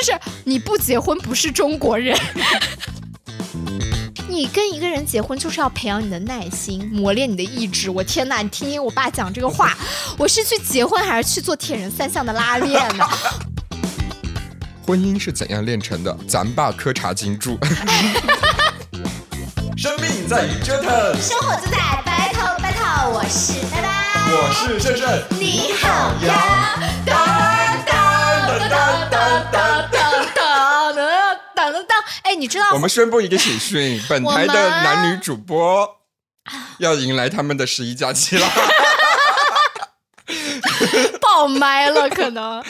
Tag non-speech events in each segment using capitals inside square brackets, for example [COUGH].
就是你不结婚不是中国人。[LAUGHS] 你跟一个人结婚就是要培养你的耐心，磨练你的意志。我天哪，你听听我爸讲这个话，我是去结婚还是去做铁人三项的拉练呢？[LAUGHS] 婚姻是怎样炼成的？咱爸磕茶金柱。[LAUGHS] 生命在于折腾，生活就在 battle battle。我是拜拜，我是胜胜，你好呀。当当当当当当当当当当！哎，你知道我们宣布一个喜讯，本台的男女主播要迎来他们的十一假期了。爆麦了，可能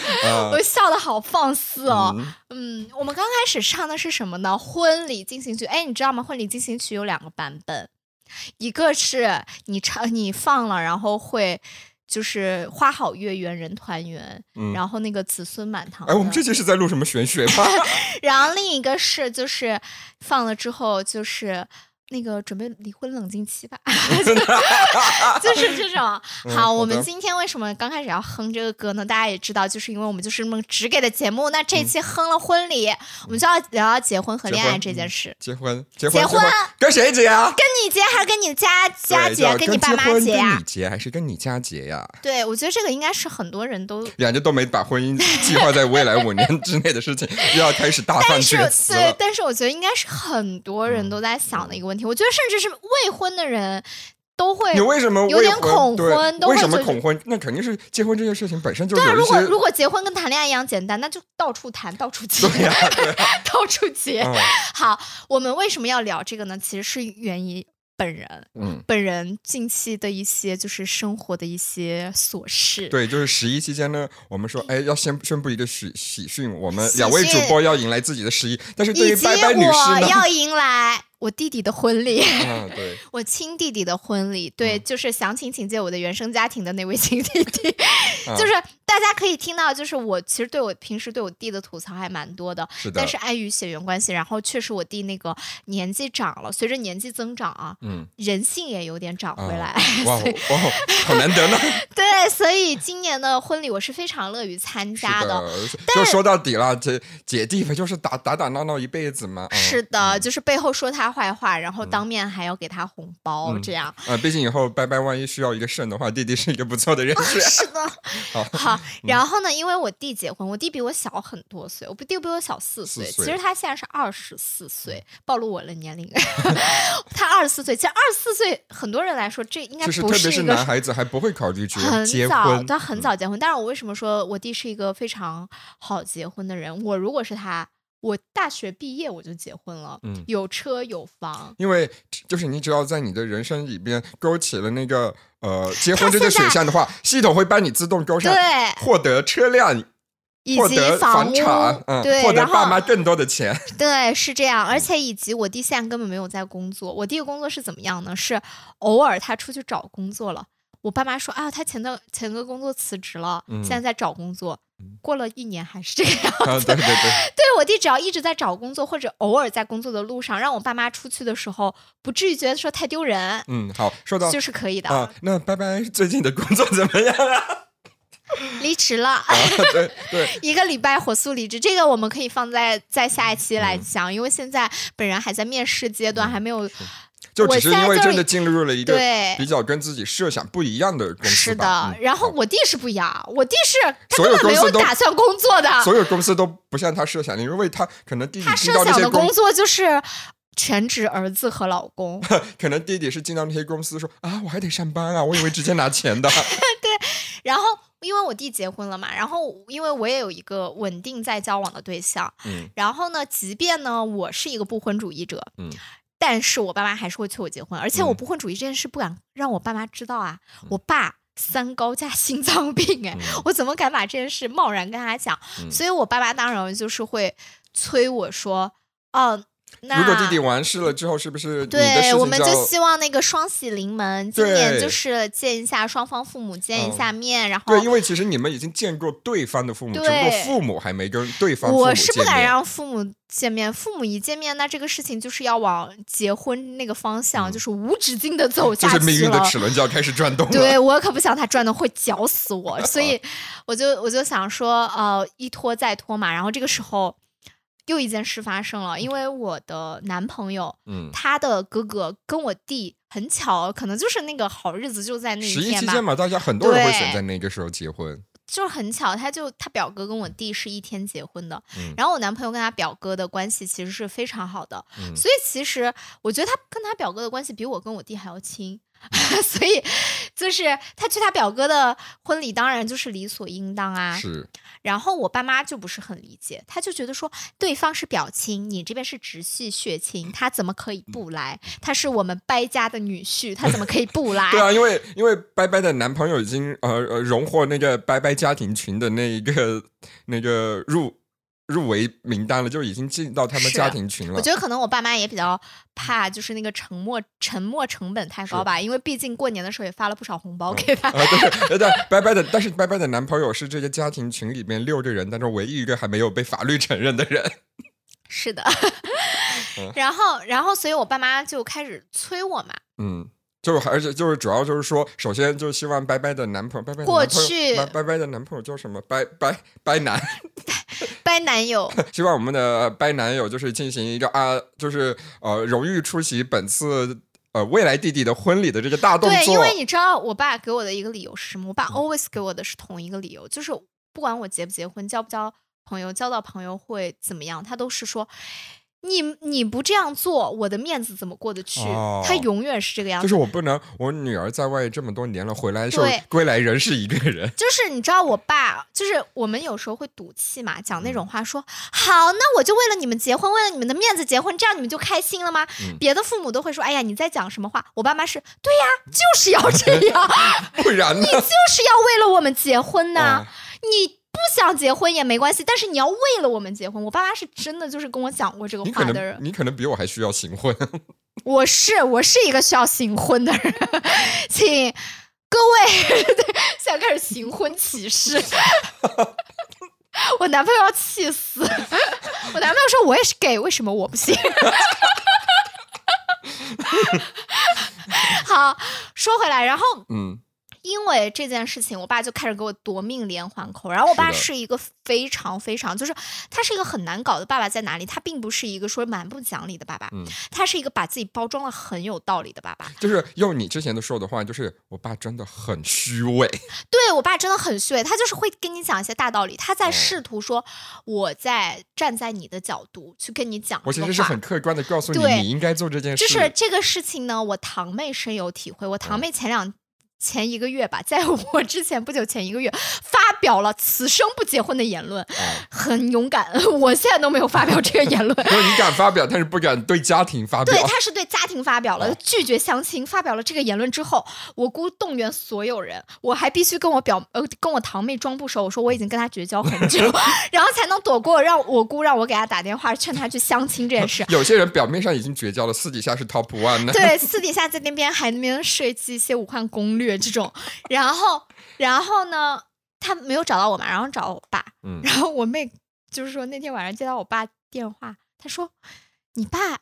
我笑的好放肆哦。嗯，我们刚开始唱的是什么呢？婚礼进行曲。哎，你知道吗？婚礼进行曲有两个版本，一个是你唱你放了，然后会就是花好月圆人团圆，然后那个子孙满堂。哎，我们这期是在录什么玄学吗？[LAUGHS] 然后另一个是就是放了之后就是。那个准备离婚冷静期吧，[LAUGHS] 就是这种。好，我们今天为什么刚开始要哼这个歌呢？大家也知道，就是因为我们就是那么直给的节目。那这期哼了婚礼，我们就要聊聊结婚和恋爱这件事。结婚，结婚，结婚，跟谁结啊？跟你结还是跟你家家结？跟你爸妈结呀？跟你结还是跟你家结呀？对，我觉得这个应该是很多人都两家都没把婚姻计划在未来五年之内的事情，[LAUGHS] 又要开始大放厥词对，但是我觉得应该是很多人都在想的一个问题。我觉得甚至是未婚的人都会，你为什么有点恐婚？为什么恐婚？那肯定是结婚这件事情本身就对。如果如果结婚跟谈恋爱一样简单，那就到处谈，到处结，[LAUGHS] 到处结。好，我们为什么要聊这个呢？其实是源于本人，嗯，本人近期的一些就是生活的一些琐事。对，就是十一期间呢，我们说，哎，要宣宣布一个喜喜讯，我们两位主播要迎来自己的十一，但是对于拜拜女士呢，要迎来。我弟弟的婚礼，[LAUGHS] 对，我亲弟弟的婚礼，对，就是详情请见我的原生家庭的那位亲弟弟，[LAUGHS] 就是大家可以听到，就是我其实对我平时对我弟的吐槽还蛮多的，是的，但是碍于血缘关系，然后确实我弟那个年纪长了，随着年纪增长啊，嗯，人性也有点长回来，[LAUGHS] 哇哇，好难得呢。对，所以今年的婚礼我是非常乐于参加的。就说到底了，这姐弟不就是打打打闹闹一辈子吗？是的，就是背后说他。坏话，然后当面还要给他红包，这样啊。毕竟以后拜拜，万一需要一个肾的话，弟弟是一个不错的人选。是的，好。[LAUGHS] 然后呢，因为我弟结婚，我弟比我小很多岁，我弟比我小四岁。其实他现在是二十四岁，暴露我的年龄。[LAUGHS] 他二十四岁，其实二十四岁很多人来说，这应该不是特别是男孩子还不会考虑结婚。很早，他很早结婚。但是我为什么说我弟是一个非常好结婚的人？我如果是他。我大学毕业我就结婚了，嗯，有车有房。因为就是你只要在你的人生里边勾起了那个呃结婚这个选项的话，系统会帮你自动勾上，对，获得车辆，以及房产，嗯，获得爸妈更多的钱。[LAUGHS] 对，是这样。而且以及我弟现在根本没有在工作，我弟的工作是怎么样呢？是偶尔他出去找工作了。我爸妈说啊，他前的前个工作辞职了，现在在找工作。过了一年还是这个样子。对对对，对 [LAUGHS] 我弟只要一直在找工作，或者偶尔在工作的路上，让我爸妈出去的时候，不至于觉得说太丢人。嗯，好，说到就是可以的啊。那拜拜最近的工作怎么样啊？[LAUGHS] 离职了。对对，[LAUGHS] 一个礼拜火速离职，这个我们可以放在在下一期来讲，因为现在本人还在面试阶段，还没有。就只是因为真的进入了一个比较跟自己设想不一样的公司。是的，然后我弟是不一样，我弟是他根本没有打算工作的。所有公司都不像他设想的，因为他可能弟弟他设想的工作就是全职儿子和老公。[LAUGHS] 可能弟弟是进到那些公司说啊，我还得上班啊，我以为直接拿钱的。[LAUGHS] 对，然后因为我弟结婚了嘛，然后因为我也有一个稳定在交往的对象，嗯，然后呢，即便呢我是一个不婚主义者，嗯。但是我爸妈还是会催我结婚，而且我不婚主义这件事不敢让我爸妈知道啊。我爸三高加心脏病，哎，我怎么敢把这件事贸然跟他讲？所以我爸妈当然就是会催我说，哦。如果弟弟完事了之后，是不是对？我们就希望那个双喜临门，今年就是见一下双方父母，见一下面，然后对，因为其实你们已经见过对方的父母，只不过父母还没跟对方。我是不敢让父母见面，父母一见面，那这个事情就是要往结婚那个方向，就是无止境的走下去了。命运的齿轮就要开始转动了。对我可不想他转动会绞死我，[LAUGHS] 所以我就我就想说，呃，一拖再拖嘛，然后这个时候。又一件事发生了，因为我的男朋友，嗯，他的哥哥跟我弟很巧，可能就是那个好日子就在那一天吧。十一期间嘛，大家很多人会选在那个时候结婚。就是很巧，他就他表哥跟我弟是一天结婚的，然后我男朋友跟他表哥的关系其实是非常好的，所以其实我觉得他跟他表哥的关系比我跟我弟还要亲。[LAUGHS] 所以，就是他去他表哥的婚礼，当然就是理所应当啊。是。然后我爸妈就不是很理解，他就觉得说，对方是表亲，你这边是直系血亲，他怎么可以不来？他是我们掰家的女婿，他怎么可以不来？[LAUGHS] 对啊，因为因为掰掰的男朋友已经呃呃荣获那个掰掰家庭群的那一个那个入。入围名单了，就已经进到他们家庭群了。我觉得可能我爸妈也比较怕，就是那个沉默沉默成本太高吧，[LAUGHS] 因为毕竟过年的时候也发了不少红包给他。对对，拜拜 [LAUGHS] 的，但是拜拜的男朋友是这个家庭群里面六个人当中唯一一个还没有被法律承认的人。是的，然后 [LAUGHS] 然后，所以我爸妈就开始催我嘛。嗯。就是而且就是主要就是说，首先就希望拜拜的男朋友，拜拜过去拜拜的男朋友叫什么？拜拜拜男，[LAUGHS] 拜男友。[LAUGHS] 希望我们的掰男友就是进行一个啊，就是呃荣誉出席本次呃未来弟弟的婚礼的这个大动作。对，因为你知道我爸给我的一个理由是什么？我爸 always 给我的是同一个理由，就是不管我结不结婚，交不交朋友，交到朋友会怎么样，他都是说。你你不这样做，我的面子怎么过得去？他永远是这个样子。就是我不能，我女儿在外这么多年了，回来的时候归来仍是一个人。就是你知道，我爸就是我们有时候会赌气嘛，讲那种话，说好，那我就为了你们结婚，为了你们的面子结婚，这样你们就开心了吗？[LAUGHS] 别的父母都会说，哎呀，你在讲什么话？我爸妈是对呀，就是要这样，[LAUGHS] 不然呢？你就是要为了我们结婚呢，你。不想结婚也没关系，但是你要为了我们结婚。我爸妈是真的就是跟我讲过这个话的人。你可能比我还需要行婚。[LAUGHS] 我是我是一个需要行婚的人，请各位 [LAUGHS] 现在开始行婚启事。我男朋友要气死。我男朋友说我也是 gay，为什么我不行？[LAUGHS] 好，说回来，然后嗯。因为这件事情，我爸就开始给我夺命连环扣。然后我爸是一个非常非常，就是他是一个很难搞的爸爸，在哪里？他并不是一个说蛮不讲理的爸爸，嗯，他是一个把自己包装的很有道理的爸爸。就是用你之前的说的话，就是我爸真的很虚伪。[LAUGHS] 对我爸真的很虚伪，他就是会跟你讲一些大道理，他在试图说我在站在你的角度去跟你讲。我其实是很客观的告诉你，你应该做这件事。就是这个事情呢，我堂妹深有体会。我堂妹前两。前一个月吧，在我之前不久前一个月发表了此生不结婚的言论，很勇敢。我现在都没有发表这个言论。你敢发表，但是不敢对家庭发表。对，他是对家庭发表了，拒绝相亲。发表了这个言论之后，我姑动员所有人，我还必须跟我表呃跟我堂妹装不熟，我说我已经跟他绝交很久，[LAUGHS] 然后才能躲过让我姑让我给他打电话劝他去相亲这件事。有些人表面上已经绝交了，私底下是 top one 呢。对，私底下在那边还那边设计一些武汉攻略。这种，然后，然后呢？他没有找到我嘛，然后找我爸。嗯，然后我妹就是说那天晚上接到我爸电话，他说：“你爸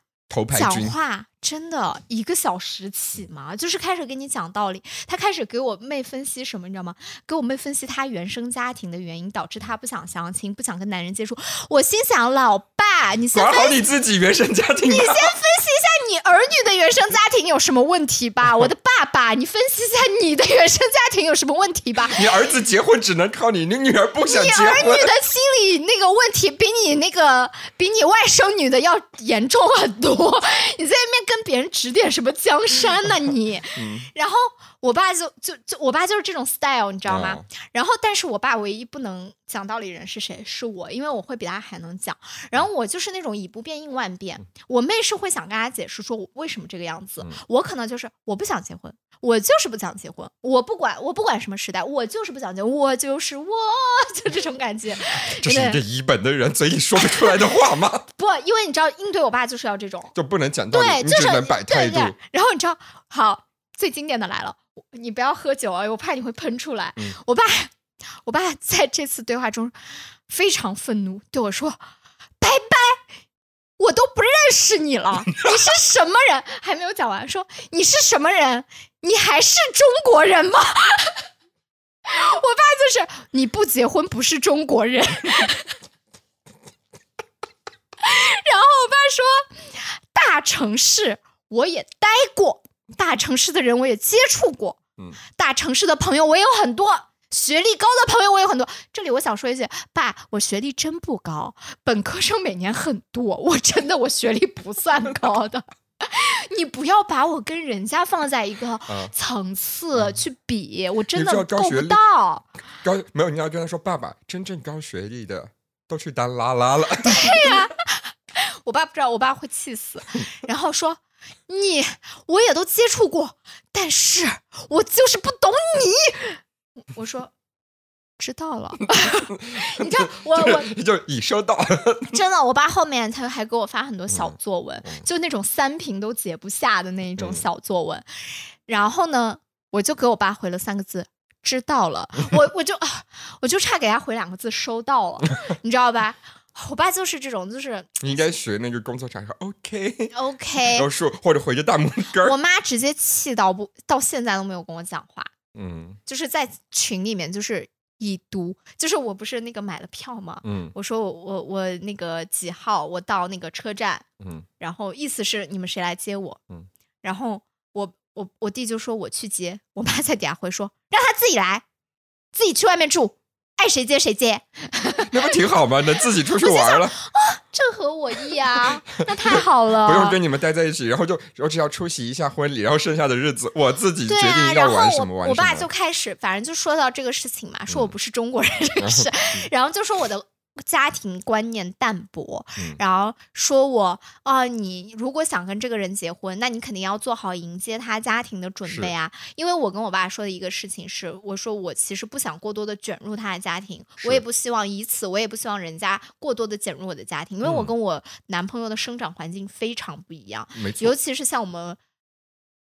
讲话真的一个小时起嘛，就是开始跟你讲道理。他开始给我妹分析什么，你知道吗？给我妹分析他原生家庭的原因，导致他不想相亲，不想跟男人接触。我心想，老爸，你先管好你自己原生家庭，你先分析一下。”你儿女的原生家庭有什么问题吧？[LAUGHS] 我的爸爸，你分析一下你的原生家庭有什么问题吧？你儿子结婚只能靠你，你女儿不想结婚。你儿女的心理那个问题比你那个比你外甥女的要严重很多。你在那边跟别人指点什么江山呢？你，然后。我爸就就就我爸就是这种 style，你知道吗？然后，但是我爸唯一不能讲道理人是谁？是我，因为我会比他还能讲。然后我就是那种以不变应万变。我妹是会想跟他解释说我为什么这个样子，我可能就是我不想结婚，我就是不想结婚，我不管我不管什么时代，我就是不想结，我就是我，就这种感觉。[LAUGHS] 这是一个一本的人嘴里说不出来的话吗？[LAUGHS] 不，因为你知道应对我爸就是要这种，就不能讲道理，对，就是能摆态度。然后你知道，好，最经典的来了。你不要喝酒啊！我怕你会喷出来。我爸，我爸在这次对话中非常愤怒，对我说：“拜拜，我都不认识你了，[LAUGHS] 你是什么人？”还没有讲完，说：“你是什么人？你还是中国人吗？” [LAUGHS] 我爸就是你不结婚不是中国人。[LAUGHS] 然后我爸说：“大城市我也待过，大城市的人我也接触过，嗯，大城市的朋友我也有很多。学历高的朋友我有很多，这里我想说一句，爸，我学历真不高，本科生每年很多，我真的我学历不算高的，[LAUGHS] 你不要把我跟人家放在一个层次去比，我真的够不到。高没有，你要跟他说，爸爸，真正高学历的都去当拉拉了。[LAUGHS] 对呀，我爸不知道，我爸会气死，然后说你我也都接触过，但是我就是不懂你。我说知道了，[LAUGHS] 你知道我我就已收到。真的，我爸后面他还给我发很多小作文，就那种三屏都解不下的那一种小作文。然后呢，我就给我爸回了三个字：知道了。[LAUGHS] 我我就我就差给他回两个字：收到了。[LAUGHS] 你知道吧？我爸就是这种，就是你应该学那个工作场合，OK [LAUGHS] OK，[LAUGHS] 然后说或者回个大拇哥。我妈直接气到不，到现在都没有跟我讲话。嗯，就是在群里面，就是已读，就是我不是那个买了票吗？嗯，我说我我我那个几号，我到那个车站，嗯，然后意思是你们谁来接我？嗯，然后我我我弟就说我去接，我妈在底下回说让他自己来，自己去外面住。爱谁接谁接，[LAUGHS] 那不挺好吗？能自己出去玩了啊，正合我意啊，那太好了，不用跟你们待在一起，然后就我只要出席一下婚礼，然后剩下的日子我自己决定要玩什么玩什么。我爸就开始，反正就说到这个事情嘛，说我不是中国人这个事，[LAUGHS] 然后就说我的。家庭观念淡薄，然后说我啊，你如果想跟这个人结婚，那你肯定要做好迎接他家庭的准备啊。因为我跟我爸说的一个事情是，我说我其实不想过多的卷入他的家庭，我也不希望以此，我也不希望人家过多的卷入我的家庭，因为我跟我男朋友的生长环境非常不一样，尤其是像我们。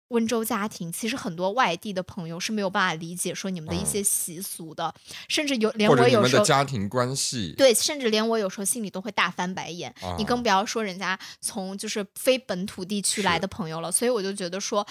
温州家庭其实很多外地的朋友是没有办法理解说你们的一些习俗的，甚至有连我有时候家庭关系对，甚至连我有时候心里都会大翻白眼。你更不要说人家从就是非本土地区来的朋友了，所以我就觉得说。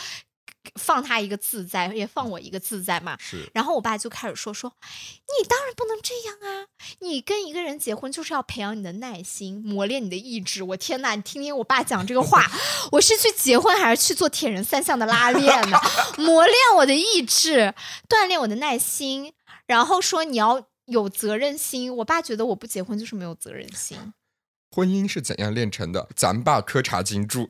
放他一个自在，也放我一个自在嘛。是。然后我爸就开始说说，你当然不能这样啊！你跟一个人结婚就是要培养你的耐心，磨练你的意志。我天呐，你听听我爸讲这个话，[LAUGHS] 我是去结婚还是去做铁人三项的拉练呢？[LAUGHS] 磨练我的意志，锻炼我的耐心。然后说你要有责任心。我爸觉得我不结婚就是没有责任心。[LAUGHS] 婚姻是怎样炼成的？咱爸磕茶金柱。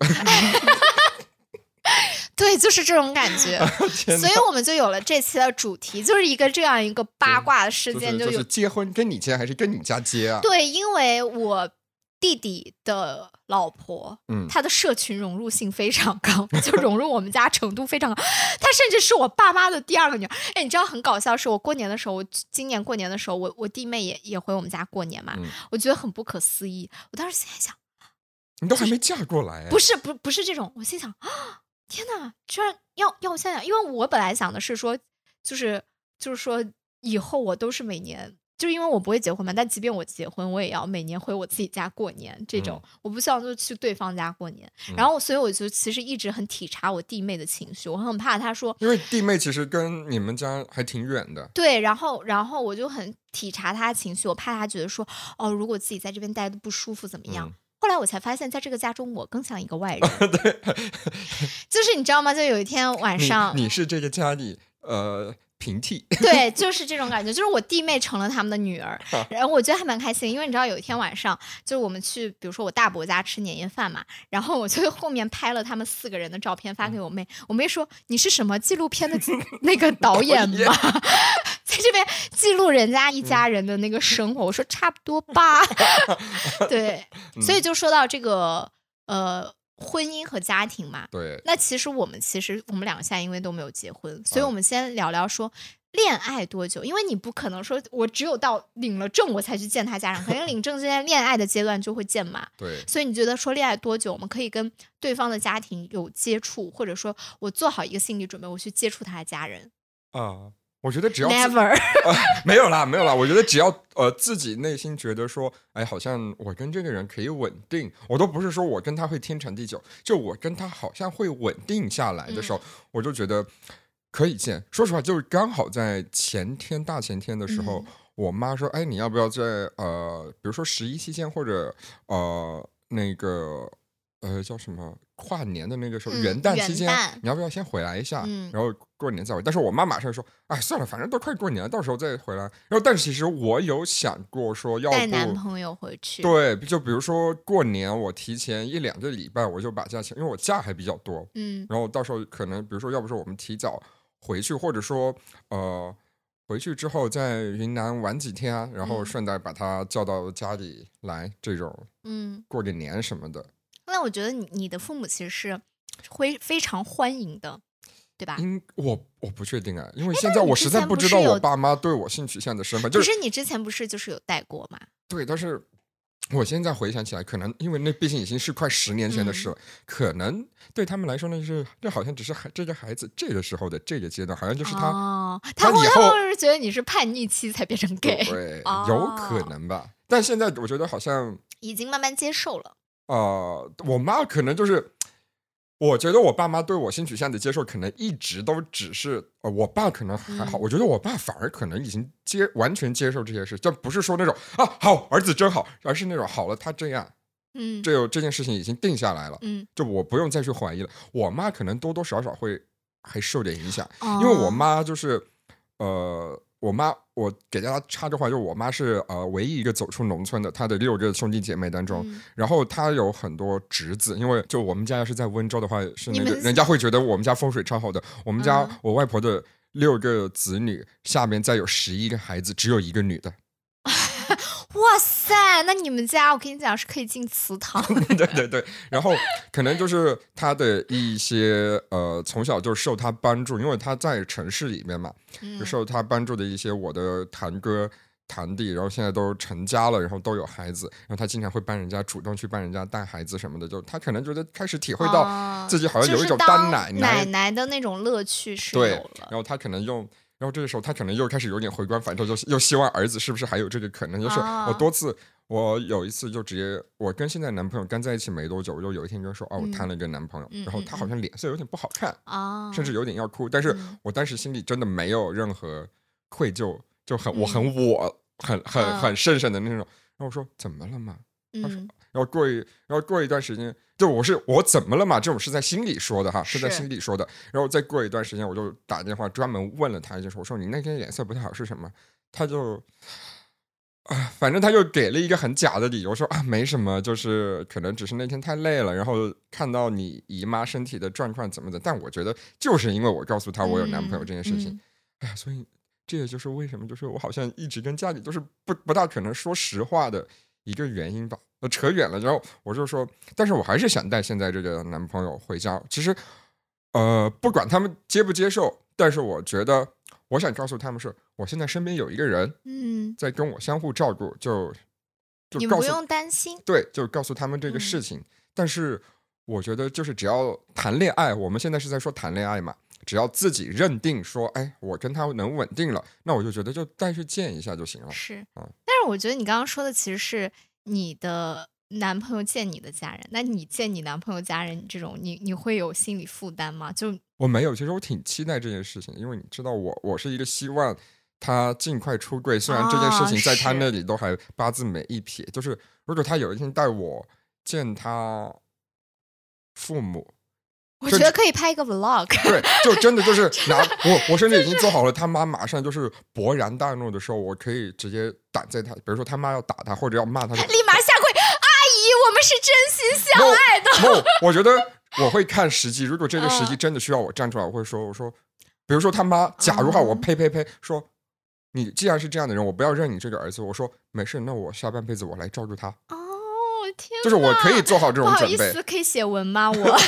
对，就是这种感觉，[LAUGHS] 所以我们就有了这期的主题，就是一个这样一个八卦的事件，就有结婚跟你结还是跟你家结啊？对，因为我弟弟的老婆，嗯，她的社群融入性非常高，就融入我们家程度非常高，她甚至是我爸妈的第二个女儿。哎，你知道很搞笑，是我过年的时候，我今年过年的时候，我我弟妹也也回我们家过年嘛，我觉得很不可思议。我当时心里想，你都还没嫁过来，不是不不是这种，我心想啊。天哪！居然要要我想想，因为我本来想的是说，就是就是说，以后我都是每年，就是因为我不会结婚嘛。但即便我结婚，我也要每年回我自己家过年。这种我不希望就去对方家过年。然后，所以我就其实一直很体察我弟妹的情绪，我很怕她说，因为弟妹其实跟你们家还挺远的。对，然后然后我就很体察她的情绪，我怕她觉得说，哦，如果自己在这边待的不舒服怎么样？后来我才发现，在这个家中，我更像一个外人。[LAUGHS] 对，[LAUGHS] 就是你知道吗？就有一天晚上，你是这个家里呃平替。[LAUGHS] 对，就是这种感觉。就是我弟妹成了他们的女儿，然后我觉得还蛮开心。因为你知道，有一天晚上，就是我们去，比如说我大伯家吃年夜饭嘛，然后我就后面拍了他们四个人的照片发给我妹。我妹说：“你是什么纪录片的 [LAUGHS] 那个导演吗？” [LAUGHS] 在这边记录人家一家人的那个生活，我说差不多吧。对，所以就说到这个呃婚姻和家庭嘛。对。那其实我们其实我们两个现在因为都没有结婚，所以我们先聊聊说恋爱多久？因为你不可能说我只有到领了证我才去见他家长，肯定领证之前恋爱的阶段就会见嘛。对。所以你觉得说恋爱多久，我们可以跟对方的家庭有接触，或者说我做好一个心理准备，我去接触他的家人啊。我觉得只要 never [LAUGHS] 没有啦，没有啦。我觉得只要呃自己内心觉得说，哎，好像我跟这个人可以稳定，我都不是说我跟他会天长地久，就我跟他好像会稳定下来的时候，我就觉得可以见。说实话，就是刚好在前天大前天的时候，我妈说，哎，你要不要在呃，比如说十一期间或者呃那个。呃叫什么跨年的那个时候，嗯元旦期间，你要不要先回来一下？嗯然后过年再回。但是我妈马上说，哎，算了，反正都快过年了，到时候再回来。然后，但是其实我有想过说，要带男不朋友回去，对，就比如说过年，我提前一两个礼拜我就把假请，因为我假还比较多，嗯然后到时候可能，比如说，要不是我们提早回去，或者说，呃，回去之后在云南玩几天啊，然后嗯顺带把他叫到家里来，这种嗯。过个年什么的。那我觉得你你的父母其实是会非常欢迎的，对吧？因我我不确定啊，因为哎现在我实在不知道我爸妈对我性取向的身份，就是你之前不是就是有带过吗？对，但是我现在回想起来，可能因为那毕竟已经是快十年前的嗯事了，可能对他们来说，那是这好像只是孩这个孩子这个时候的这个阶段，好像就是他。哦，他会他以后他会是觉得你是叛逆期才变成 gay，对，哦有可能吧。但现在我觉得好像，已经慢慢接受了。呃，我妈可能就是，我觉得我爸妈对我性取向的接受，可能一直都只是，呃，我爸可能还好，嗯。我觉得我爸反而可能已经接完全接受这些事，就不是说那种啊好儿子真好，而是那种好了他这样，嗯。这有这件事情已经定下来了，嗯，就我不用再去怀疑了。我妈可能多多少少会还受点影响，因因为我妈就是，呃，我妈我给大家插句话，就是我妈是呃唯一一个走出农村的，她的六个兄弟姐妹当中，嗯然后她有很多侄子，因为就我们家要是在温州的话，是那个人家会觉得我们家风水超好的，我们家、嗯我外婆的。六个子女，下面再有十一个孩子，只有一个女的。[LAUGHS] 哇塞，那你们家我跟你讲是可以进祠堂。[LAUGHS] 对对对，然后可能就是他的一些呃，从小就受他帮助，因为他在城市里面嘛，受他帮助的一些我的堂哥、堂弟，然后现在都成家了，然后都有孩子，然后他经常会帮人家主动去帮人家带孩子什么的，就他可能觉得开始体会到哦自己好像有一种就是当当奶奶奶的那种乐趣是有对，了然。后他可能用，然后这个时候他可能又开始有点回光返照，就又希望儿子是不是还有这个可能？就是啊我多次，我有一次就直接，我跟现在男朋友刚在一起没多久，我就有一天就说，哦，我嗯谈了一个男朋友，嗯然后他好像脸色有点不好看，啊，甚至有点要哭，但是嗯我当时心里真的没有任何愧疚，就很我嗯很我很很嗯很圣圣的那种。然后我说怎么了嘛？嗯然后过一，然后过一段时间，就我是我怎么了嘛？这种是在心里说的哈，是在心里说的。然后再过一段时间，我就打电话专门问了他一件事，我说你那天脸色不太好是什么？他就，啊，反正他就给了一个很假的理由，说啊没什么，就是可能只是那天太累了，然后看到你姨妈身体的状况怎么的。但我觉得就是因为我告诉他我有男朋友这件事情，嗯哎呀，所以这也就是为什么，就是我好像一直跟家里都是不不大可能说实话的一个原因吧。呃，扯远了，然后我就说，但是我还是想带现在这个男朋友回家。其实，呃，不管他们接不接受，但是我觉得，我想告诉他们是，我现在身边有一个人嗯，在跟我相互照顾，就就不用担心。对，就告诉他们这个事嗯情。但是我觉得，就是只要谈恋爱，我们现在是在说谈恋爱嘛，只要自己认定说，哎，我跟他能稳定了，那我就觉得就再去见一下就行了。是，嗯但是我觉得你刚刚说的其实是你的男朋友见你的家人，那你见你男朋友家人这种，你你会有心理负担吗？就我没有，其实我挺期待这件事情，因为你知道我，我是一个希望他尽快出柜。虽然这件事啊情在他那里都还八字没一撇，就是如果他有一天带我见他父母，我觉得可以拍一个 vlog，对，就真的就是 [LAUGHS] 拿我，我甚至已经做好了，他妈马上就是勃然大怒的时候，我可以直接挡在他，比如说他妈要打他或者要骂他，立马下跪，阿姨，我们是真心相爱的。不，我觉得我会看时机。如果这个时机嗯真的需要我站出来，我会说，我说，比如说他妈，假如哈，我嗯呸呸呸，说你既然是这样的人，我不要认你这个儿子。我说没事，那我下半辈子我来照顾他，哦，天，就是我可以做好这种准备。意思，可以写文吗？我 [LAUGHS] [LAUGHS]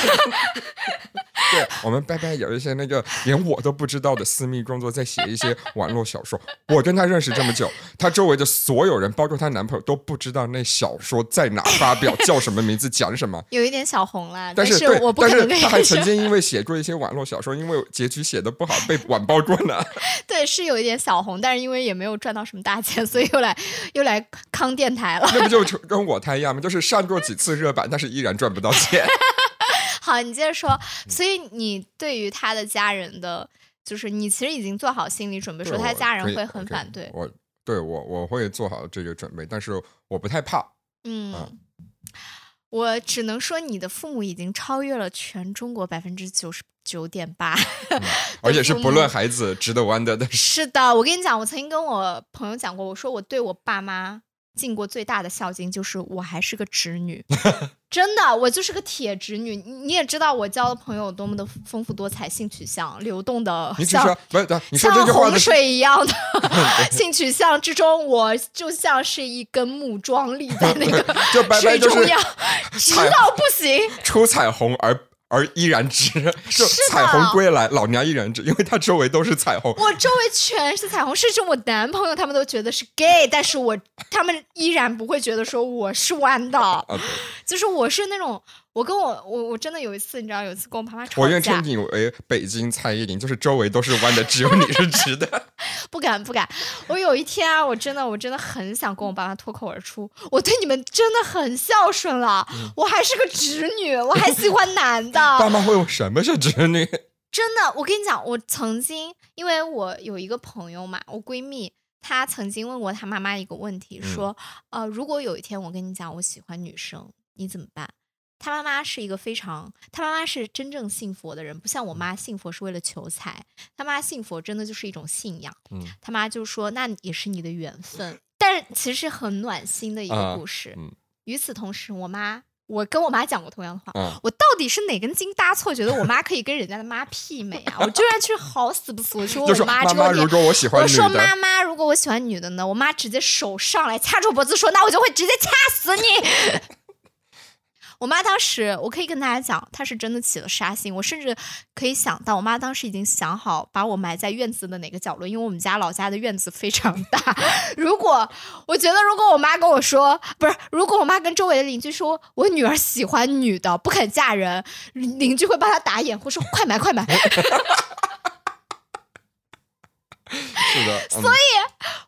[LAUGHS] [LAUGHS] 对我们拜拜有一些那个连我都不知道的私密工作，在写一些网络小说。我跟她认识这么久，她周围的所有人，包括她男朋友，都不知道那小说在哪发表，叫什么名字，讲什么。有一点小红了，但是对，我不但是可能跟你说他还曾。经因为写过一些网络小说，因为结局写的不好被网暴过呢。[LAUGHS] 对，是有一点小红，但是因为也没有赚到什么大钱，所以又来又来康电台了。那不就跟我他一样吗？就是上过几次热版，但是依然赚不到钱。[LAUGHS] 好，你接着说。嗯所以你对于他的家人的，就是你其实已经做好心理准备，说他家人会很反对。我对我我会做好这个准备，但是我不太怕。嗯嗯，我只能说，你的父母已经超越了全中国百分之九十九点八，而且是不论孩子值得弯的的。是的，我跟你讲，我曾经跟我朋友讲过，我说我对我爸妈。尽过最大的孝敬，就是我还是个侄女，[LAUGHS] 真的，我就是个铁侄女。你也知道，我交的朋友多么的丰富多彩，性取向流动的，像像洪水一样的 [LAUGHS] [LAUGHS] 性取向之中，我就像是一根木桩立在那个水中央，直到不行，出彩虹而。而依然直，是彩虹归来，老娘依然直，因为他周围都是彩虹。我周围全是彩虹，甚至我男朋友他们都觉得是 gay，但是我他们依然不会觉得说我是弯的，就是我是那种。我跟我我我真的有一次，你知道，有一次跟我爸妈吵架。我愿称你为北京蔡依林，就是周围都是弯的，只有你是直的。[LAUGHS] 不敢不敢，我有一天啊，我真的我真的很想跟我爸妈脱口而出，我对你们真的很孝顺了，我还是个侄女，我还喜欢男的。[LAUGHS] 爸妈会问什么是侄女？[LAUGHS] 真的，我跟你讲，我曾经因为我有一个朋友嘛，我闺蜜，她曾经问过她妈妈一个问题，说呃，如果有一天我跟你讲我喜欢女生，你怎么办？他妈妈是一个非常，他妈妈是真正信佛的人，不像我妈信佛是为了求财。他妈信佛真的就是一种信仰。嗯，他妈就说那也是你的缘分，但是其实很暖心的一个故事。嗯，与此同时，我妈，我跟我妈讲过同样的话。嗯，我到底是哪根筋搭错，觉得我妈可以跟人家的妈媲美啊？我居然去好死不死，我说我妈这个如果我喜欢我说妈妈，如果我喜欢女的呢？我妈直接手上来掐住脖子说，那我就会直接掐死你。我妈当时，我可以跟大家讲，她是真的起了杀心。我甚至可以想到，我妈当时已经想好把我埋在院子的哪个角落，因为我们家老家的院子非常大。[LAUGHS] 如果我觉得，如果我妈跟我说，不是，如果我妈跟周围的邻居说我女儿喜欢女的，不肯嫁人，邻居会帮她打掩护，说快埋快埋。[LAUGHS] [LAUGHS] 是的，[LAUGHS] 所以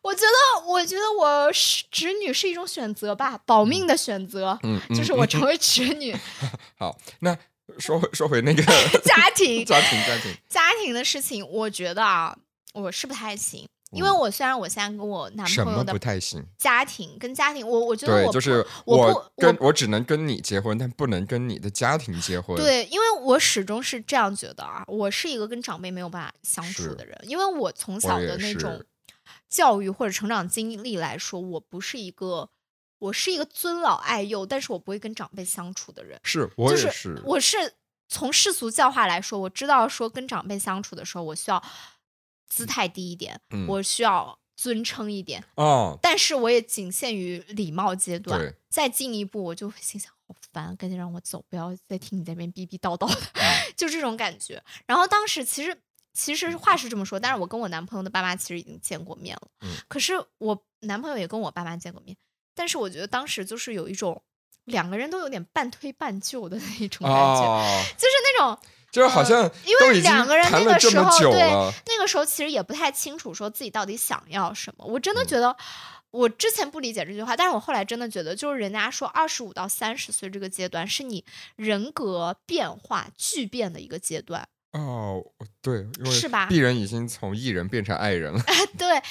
我觉得，我觉得我是侄女是一种选择吧，保命的选择。嗯，就是我成为侄女。[LAUGHS] 好，那说回说回那个家庭，家庭，家庭，家庭的事情，我觉得啊，我是不太行。因为我虽然我现在跟我男朋友的不太行，家庭跟家庭，我我觉得我就是我跟我只能跟你结婚，但不能跟你的家庭结婚。对，因为我始终是这样觉得啊，我是一个跟长辈没有办法相处的人，因为我从小的那种教育或者成长经历来说，我不是一个我是一个尊老爱幼，但是我不会跟长辈相处的人。是，我也是，我是从世俗教化来说，我知道说跟长辈相处的时候，我需要。姿态低一点，我需要尊称一点哦，但是我也仅限于礼貌阶段。再进一步，我就心想好烦，赶紧让我走，不要再听你在那边逼逼叨叨的，[LAUGHS] 就这种感觉。然后当时其实其实话是这么说，但是我跟我男朋友的爸妈其实已经见过面了。嗯，可是我男朋友也跟我爸妈见过面，但是我觉得当时就是有一种两个人都有点半推半就的那种感觉，就是那种。就是好像，因为两个人那个时候对那个时候其实也不太清楚说自己到底想要什么。我真的觉得，我之前不理解这句话，但是我后来真的觉得，就是人家说二十五到三十岁这个阶段是你人格变化巨变的一个阶段。哦，对，是吧？鄙人已经从艺人变成爱人了。对。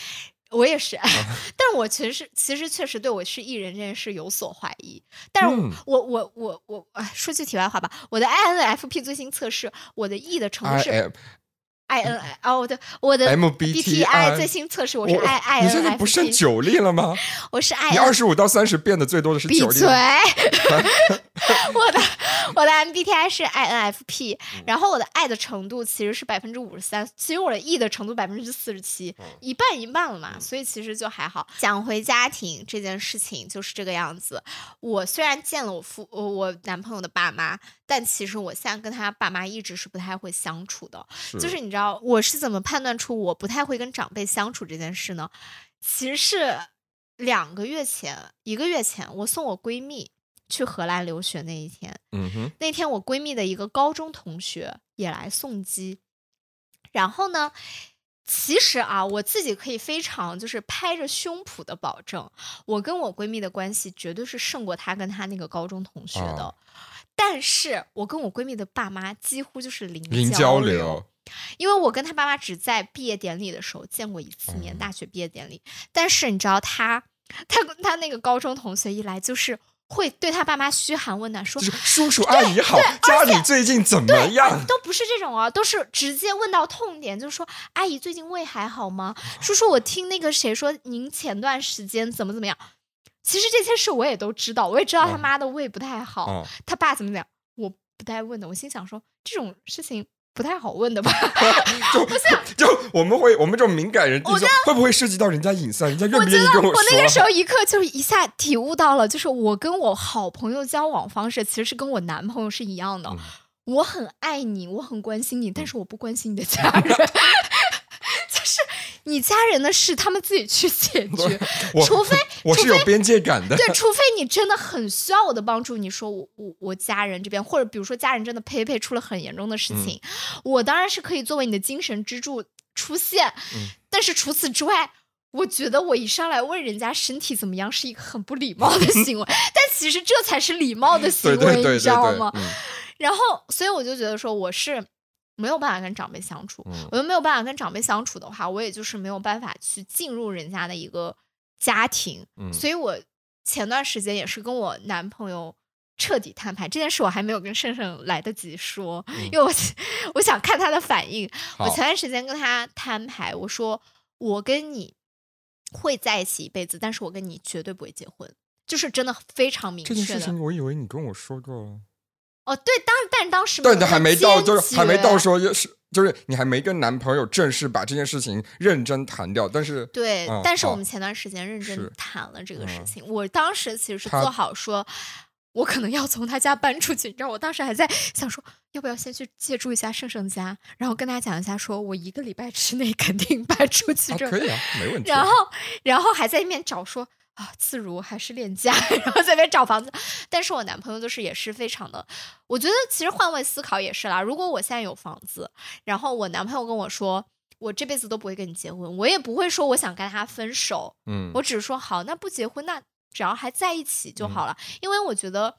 我也是，[LAUGHS] 但是我其实其实确实对我是艺人这件事有所怀疑。但是我我我我，说句题外话吧，我的 INFP 最新测试，我的 E 的程度是。I N I 哦，对，我的 M B T I 最新测试我是 I I N，你现在不剩九粒了吗？[LAUGHS] 我是 I，你二十五到三十变的最多的是九粒。闭嘴！[LAUGHS] 我的我的 M B T I 是 I N F P，然后我的爱的程度其实是百分之五十三，其实我的 E 的程度百分之四十七，一半一半了嘛，所以其实就还好。讲回家庭这件事情就是这个样子。我虽然见了我父我男朋友的爸妈，但其实我现在跟他爸妈一直是不太会相处的，就是你知道。我是怎么判断出我不太会跟长辈相处这件事呢？其实是两个月前，一个月前，我送我闺蜜去荷兰留学那一天。嗯哼，那天我闺蜜的一个高中同学也来送机。然后呢，其实啊，我自己可以非常就是拍着胸脯的保证，我跟我闺蜜的关系绝对是胜过她跟她那个高中同学的。但是我跟我闺蜜的爸妈几乎就是零交流。因为我跟他爸妈只在毕业典礼的时候见过一次面，大学毕业典礼。但是你知道他，他他那个高中同学一来就是会对他爸妈嘘寒问暖，说叔叔阿姨好，家里最近怎么样？都不是这种啊，都是直接问到痛点，就是说阿姨最近胃还好吗？叔叔，我听那个谁说您前段时间怎么怎么样？其实这些事我也都知道，我也知道他妈的胃不太好，他爸怎么怎么样，我不太问的。我心想说这种事情。不太好问的吧？[LAUGHS] 就不是，[LAUGHS] 就我们会，我们这种敏感人，你说会不会涉及到人家隐私？人家愿不愿意跟我说？我那个时候一刻就是一下体悟到了，就是我跟我好朋友交往方式其实是跟我男朋友是一样的。我很爱你，我很关心你，但是我不关心你的家人。[LAUGHS] 你家人的事，他们自己去解决。[LAUGHS] 除非 [LAUGHS] 我是有边界感的，对，除非你真的很需要我的帮助。你说我我我家人这边，或者比如说家人真的呸呸出了很严重的事情，我当然是可以作为你的精神支柱出现。但是除此之外，我觉得我一上来问人家身体怎么样是一个很不礼貌的行为。[LAUGHS] 但其实这才是礼貌的行为，你知道吗？然后，所以我就觉得说我是。没有办法跟长辈相处，我又没有办法跟长辈相处的话，我也就是没有办法去进入人家的一个家庭。所以我前段时间也是跟我男朋友彻底摊牌这件事，我还没有跟盛盛来得及说，因为我我想看他的反应。我前段时间跟他摊牌，我说我跟你会在一起一辈子，但是我跟你绝对不会结婚，就是真的非常明确的。这件事情，我以为你跟我说过。哦，对，当但是当时对，还没到，就是还没到说，是就是你还没跟男朋友正式把这件事情认真谈掉，但是对，但是我们前段时间认真谈了这个事情。我当时其实是做好说，我可能要从他家搬出去，你知道，我当时还在想说，要不要先去借住一下盛盛家，然后跟他讲一下，说我一个礼拜之内 [LAUGHS] 肯定搬出去，可以啊，没问题。然后，然后还在一面找说。啊，自如还是恋家，[LAUGHS] 然后在那边找房子。但是我男朋友就是也是非常的，我觉得其实换位思考也是啦。如果我现在有房子，然后我男朋友跟我说，我这辈子都不会跟你结婚，我也不会说我想跟他分手。嗯，我只是说好，那不结婚，那只要还在一起就好了。因为我觉得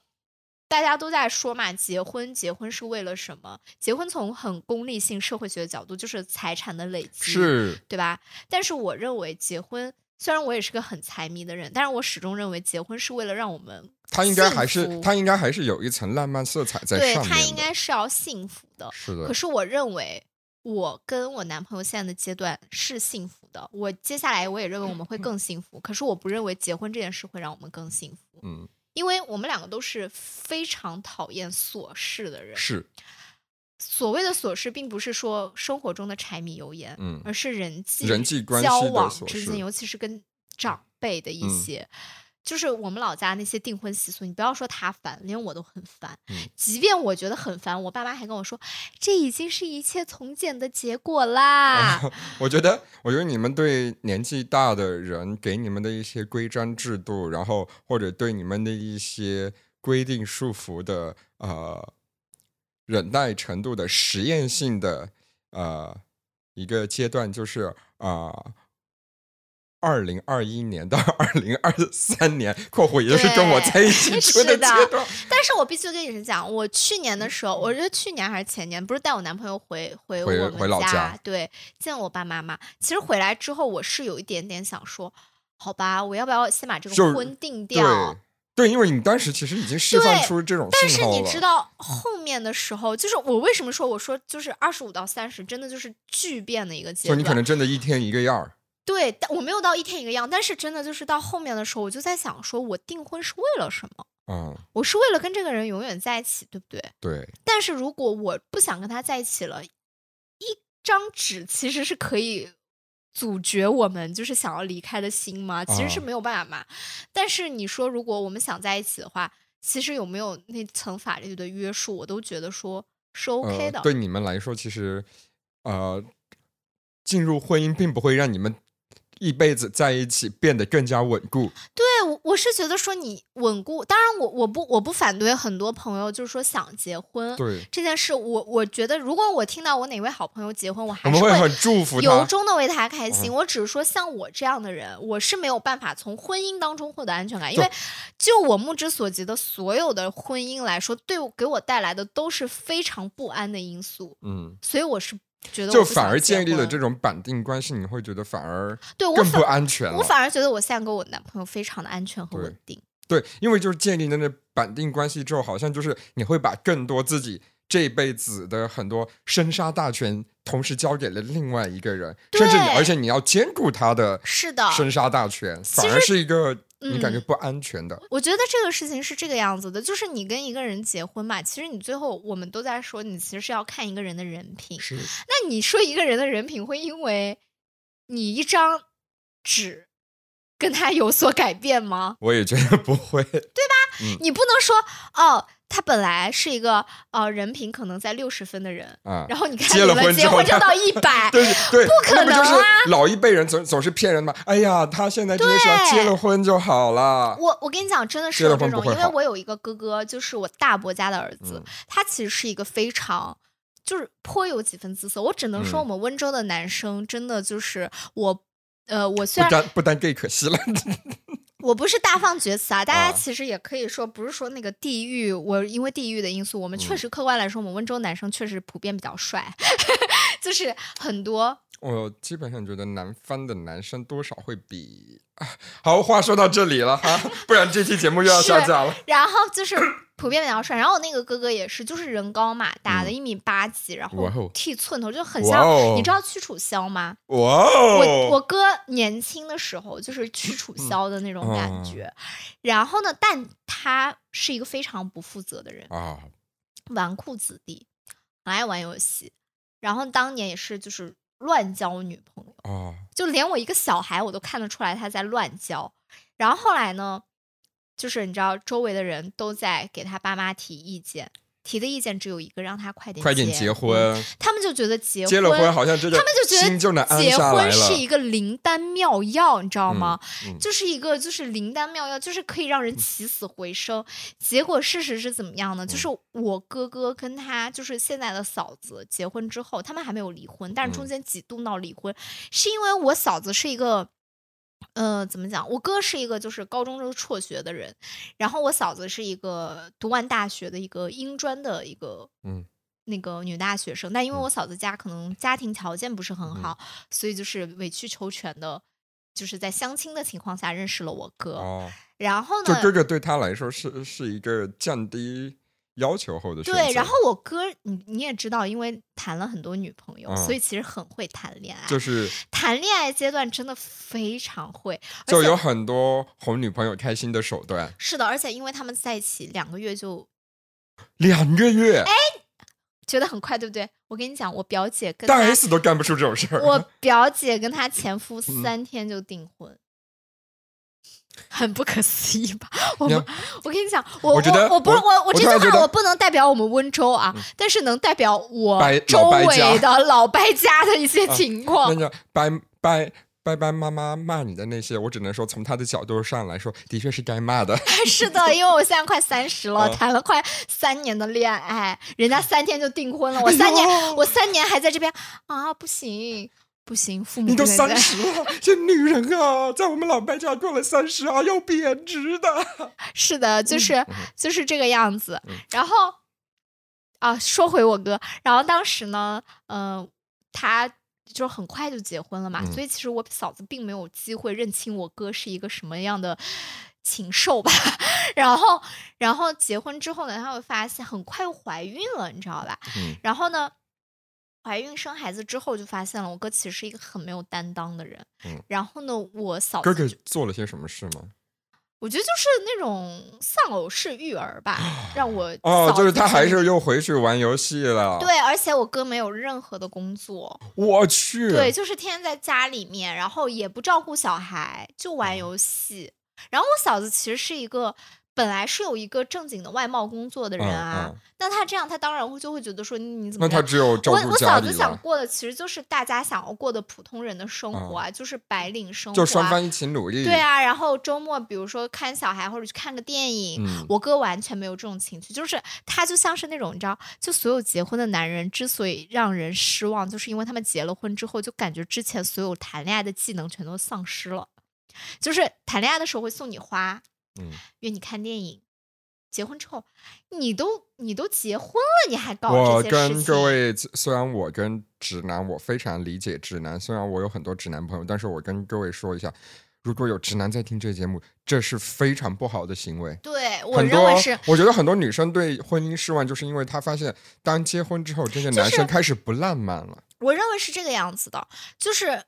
大家都在说嘛，结婚结婚是为了什么？结婚从很功利性社会学的角度，就是财产的累积，是对吧？但是我认为结婚。虽然我也是个很财迷的人，但是我始终认为结婚是为了让我们他应该还是他应该还是有一层浪漫色彩在上面。对他应该是要幸福的。是的。可是我认为我跟我男朋友现在的阶段是幸福的。我接下来我也认为我们会更幸福。可是我不认为结婚这件事会让我们更幸福。嗯。因为我们两个都是非常讨厌琐事的人。是。所谓的琐事，并不是说生活中的柴米油盐，嗯，而是人际人际关系交往之间，尤其是跟长辈的一些，就是我们老家那些订婚习俗，你不要说他烦，连我都很烦。即便我觉得很烦，我爸妈还跟我说，这已经是一切从简的结果啦。我觉得，我觉得你们对年纪大的人给你们的一些规章制度，然后或者对你们的一些规定束缚的，呃。忍耐程度的实验性的呃一个阶段，就是啊，二零二一年到二零二三年（括弧也就是跟我在一起出的阶段）。但是我必须跟你讲，我去年的时候，我觉得去年还是前年，不是带我男朋友回回我们家，对，见我爸妈妈。其实回来之后，我是有一点点想说，好吧，我要不要先把这个婚定掉？对，因为你当时其实已经释放出这种但是你知道后面的时候，就是我为什么说我说就是二十五到三十，真的就是巨变的一个阶段。就你可能真的一天一个样儿。对，但我没有到一天一个样，但是真的就是到后面的时候，我就在想，说我订婚是为了什么？嗯，我是为了跟这个人永远在一起，对不对？对。但是如果我不想跟他在一起了，一张纸其实是可以。阻绝我们就是想要离开的心吗？其实是没有办法嘛。但是你说，如果我们想在一起的话，其实有没有那层法律的约束，我都觉得说是 OK 的。对你们来说，其实呃，进入婚姻并不会让你们。一辈子在一起变得更加稳固。对，我我是觉得说你稳固，当然我我不我不反对很多朋友就是说想结婚。对这件事，我我觉得如果我听到我哪位好朋友结婚，我还是会很祝福，由衷的为他开心。我只是说像我这样的人，我是没有办法从婚姻当中获得安全感，因为就我目之所及的所有的婚姻来说，对给我带来的都是非常不安的因素。嗯，所以我是。觉得就反而建立了这种绑定关系，你会觉得反而对我更不安全。我反而觉得我现在跟我男朋友非常的安全和稳定。对，因为就是建立了那绑定关系之后，好像就是你会把更多自己这辈子的很多生杀大权同时交给了另外一个人，甚至你而且你要兼顾他的是的生杀大权，反而是一个你感觉不安全的。我觉得这个事情是这个样子的，就是你跟一个人结婚嘛，其实你最后我们都在说，你其实是要看一个人的人品。是，那你说一个人的人品会因为你一张纸跟他有所改变吗？我也觉得不会，[LAUGHS] 对吧？嗯，你不能说哦。他本来是一个呃人品可能在六十分的人啊，然后你看结了婚结婚就到一 [LAUGHS] 百，对对，不可能啊！老一辈人总总是骗人嘛。哎呀，他现在就是说结了婚就好了。我我跟你讲，真的是有这种，因为我有一个哥哥，就是我大伯家的儿子，他其实是一个非常就是颇有几分姿色。我只能说，我们温州的男生真的就是我呃，我虽然不单 gay 可惜了。我不是大放厥词啊，大家其实也可以说，不是说那个地域，我因为地域的因素，我们确实客观来说，我们温州男生确实普遍比较帅，[LAUGHS] 就是很多。我基本上觉得南方的男生多少会比……好话说到这里了哈，不然这期节目又要下架了。然后就是。普遍比较帅，然后我那个哥哥也是，就是人高马大的，一米八几，然后剃寸头，就很像。你知道屈楚萧吗？哇！我我哥年轻的时候就是屈楚萧的那种感觉。然后呢，但他是一个非常不负责的人啊，纨绔子弟，很爱玩游戏。然后当年也是就是乱交女朋友啊，就连我一个小孩我都看得出来他在乱交。然后后来呢？就是你知道，周围的人都在给他爸妈提意见，提的意见只有一个，让他快点快点结婚。他们就觉得结结了婚好像他们就觉得结婚是一个灵丹妙药，你知道吗？嗯，就是一个就是灵丹妙药，就是可以让人起死回生。结果事实是怎么样呢？就是我哥哥跟他就是现在的嫂子结婚之后，他们还没有离婚，但是中间几度闹离婚，是因为我嫂子是一个。呃，怎么讲？我哥是一个就是高中就辍学的人，然后我嫂子是一个读完大学的一个英专的一个嗯那个女大学生，但因为我嫂子家可能家庭条件不是很好，所以就是委曲求全的，就是在相亲的情况下认识了我哥，然后呢，就这个对他来说是是一个降低。要求后的对，然后我哥，你你也知道，因为谈了很多女朋友，所以其实很会谈恋爱。就是 [LAUGHS] 谈恋爱阶段真的非常会，就有很多哄女朋友开心的手段。是的，而且因为他们在一起两个月就两个月，哎，觉得很快，对不对？我跟你讲，我表姐跟大 S 都干不出这种事儿。我 [LAUGHS] 表姐跟她前夫三天就订婚。很不可思议吧？[LAUGHS] 我我跟你讲，我我我不我我这句话我不能代表我们温州啊，但是能代表我周围的老白家的一些情况。那个拜拜拜拜妈妈骂你的那些，我只能说从他的角度上来说，的确是该骂的。[LAUGHS] 是的，因为我现在快三十了，谈了快三年的恋爱，人家三天就订婚了，我三年我三年还在这边啊，不行。不行，父母你都三十了，这女人啊，在我们老白家过了三十啊，要贬值的。[LAUGHS] 是的，就是就是这个样子。然后啊，说回我哥，然后当时呢，嗯，他就很快就结婚了嘛，所以其实我嫂子并没有机会认清我哥是一个什么样的禽兽吧。[LAUGHS] 然后，然后结婚之后呢，他会发现很快又怀孕了，你知道吧？然后呢？怀孕生孩子之后，就发现了我哥其实是一个很没有担当的人。嗯，然后呢，我嫂子哥哥做了些什么事吗？我觉得就是那种丧偶式育儿吧，[GASPS] 让我哦，就是他还是又回去玩游戏了。对，而且我哥没有任何的工作，我去，对，就是天天在家里面，然后也不照顾小孩，就玩游戏。然后我嫂子其实是一个。本来是有一个正经的外贸工作的人啊，那他这样，他当然会就会觉得说你怎么？那他只有我我嫂子想过的其实就是大家想要过的普通人的生活啊，就是白领生活，就双方一起努力。对啊，然后周末比如说看小孩或者去看个电影，我哥完全没有这种情绪，就是他就像是那种你知道，就所有结婚的男人之所以让人失望，就是因为他们结了婚之后就感觉之前所有谈恋爱的技能全都丧失了，就是谈恋爱的时候会送你花。嗯，约你看电影，结婚之后，你都你都结婚了，你还搞我跟各位，虽然我跟直男，我非常理解直男，虽然我有很多直男朋友，但是我跟各位说一下，如果有直男在听这节目，这是非常不好的行为。对我认为是，我觉得很多女生对婚姻失望，就是因为她发现，当结婚之后，这些男生开始不浪漫了。我认为是这个样子的，就是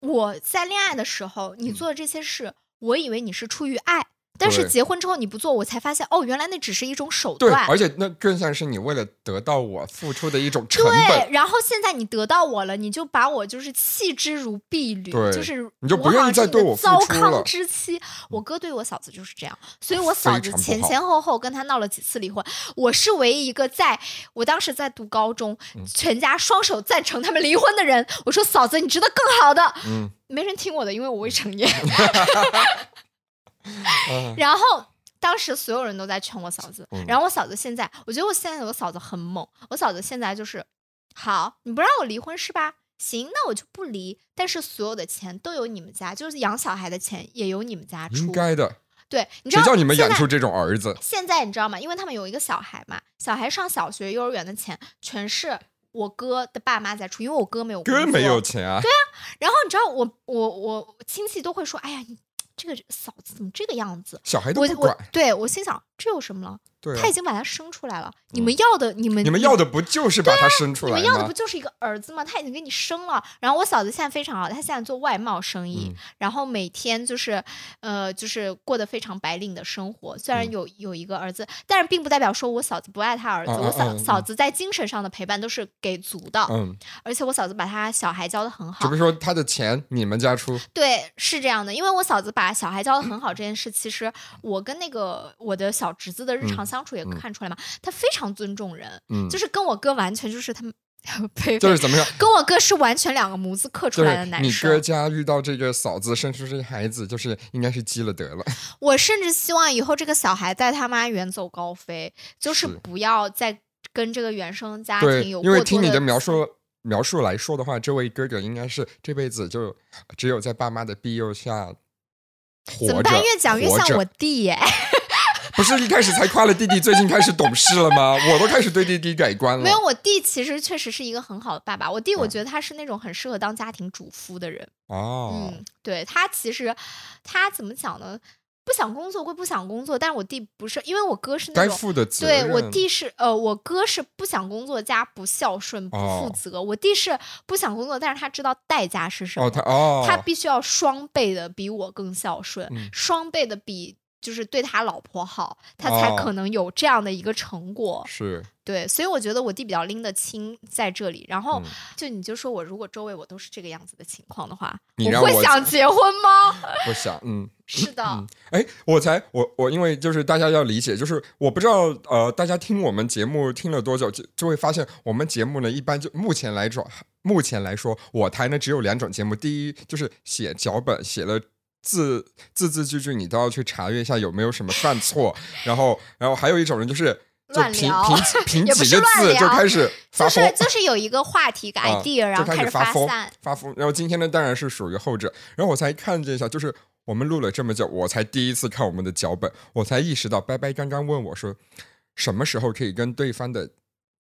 我在恋爱的时候，你做的这些事，我以为你是出于爱。但是结婚之后你不做，我才发现哦，原来那只是一种手对，段。而且那更像是你为了得到我付出的一种成对，然后现在你得到我了，你就把我就是弃之如敝履，就是你就不愿意再对我糟糠之妻。我哥对我嫂子就是这样，所以我嫂子前前后后跟他闹了几次离婚。我是唯一一个在我当时在读高中，嗯全家双手赞成他们离婚的人。我说嫂子，你值得更好的。嗯，没人听我的，因为我未成年。[LAUGHS] [LAUGHS] 啊然后当时所有人都在劝我嫂子，嗯然后我嫂子现在，我觉得我现在我嫂子很猛。我嫂子现在就是，好，你不让我离婚是吧？行，那我就不离，但是所有的钱都由你们家，就是养小孩的钱也由你们家出。应该的。对，你知道谁叫你们养出这种儿子？现在你知道吗？因为他们有一个小孩嘛，小孩上小学、幼儿园的钱全是我哥的爸妈在出，因为我哥没有哥没有钱啊！然后你知道我我我亲戚都会说，哎呀，你这个嫂子怎么这个样子？小孩都我不管我。对我心想，这有什么了？对啊他已，经把他生出来了，你们要的你们你们要的不就是把他生出来你们要的不？就是一个儿子吗？他已经给你生了。然后我嫂子现在非常好，她现在做外贸生意，嗯然后每天就是呃就是过得非常白领的生活。虽然嗯有有一个儿子，但是并不代表说我嫂子不爱他儿子。我嫂嫂子在精神上的陪伴都是给足的，嗯，而且我嫂子把他小孩教的很好只不。过说他的钱你们家出，对，是这样的，因为我嫂子把小孩教的很好这件事，其实我跟那个我的小侄子的日常相处也看出来嘛，他非常尊重人，嗯，就是跟我哥完全就是他们，就是怎么样？跟我哥是完全两个模子刻出来的男生。你哥家遇到这个嫂子生出这个孩子，就是应该是积了德了。[LAUGHS] 我甚至希望以后这个小孩带他妈远走高飞，就是是不要再跟这个原生家，庭有因为过多的听你的描述描述来说的话，这位哥哥应该是这辈子就只有在爸妈的庇佑下活着。怎么办？越讲越像我弟耶！[LAUGHS] 不是一开始才夸了弟弟，最近开始懂事了吗？[LAUGHS] 我都开始对弟弟改观了。没有，我弟其实确实是一个很好的爸爸。我弟，我嗯觉得他是那种很适合当家庭主夫的人。哦，嗯，对他其实他怎么讲呢？不想工作归不想工作，但是我弟不是，因为我哥是那该种。负的责对。我弟是呃，我哥是不想工作加不孝顺不负哦责，我弟是不想工作，但是他知道代价是什么，哦，他哦，他必须要双倍的比我更孝顺，嗯双倍的比就是对他老婆好，他才哦可能有这样的一个成果。是对，所以我觉得我弟比较拎得清在这里。然后嗯就你就说我如果周围我都是这个样子的情况的话，你会想结婚吗？[LAUGHS] 我想，嗯，[LAUGHS] 是的，嗯哎，我才我我因为就是大家要理解，就是我不知道呃，大家听我们节目听了多久，就就会发现我们节目呢，一般就目前来说，目前来说，我台呢只有两种节目，第一就是写脚本，写了。字字字句句你都要去查阅一下有没有什么犯错，然后然后还有一种人就是就凭凭凭几 [LAUGHS] 个字就开始发疯，就是就是有一个话题一个啊 idea，、然就后开始发疯。发疯。然后今天呢，当然是属于后者。然后我才看这一下，就是我们录了这么久，我才第一次看我们的脚本，我才意识到，拜拜刚刚问我说，什么时候可以跟对方的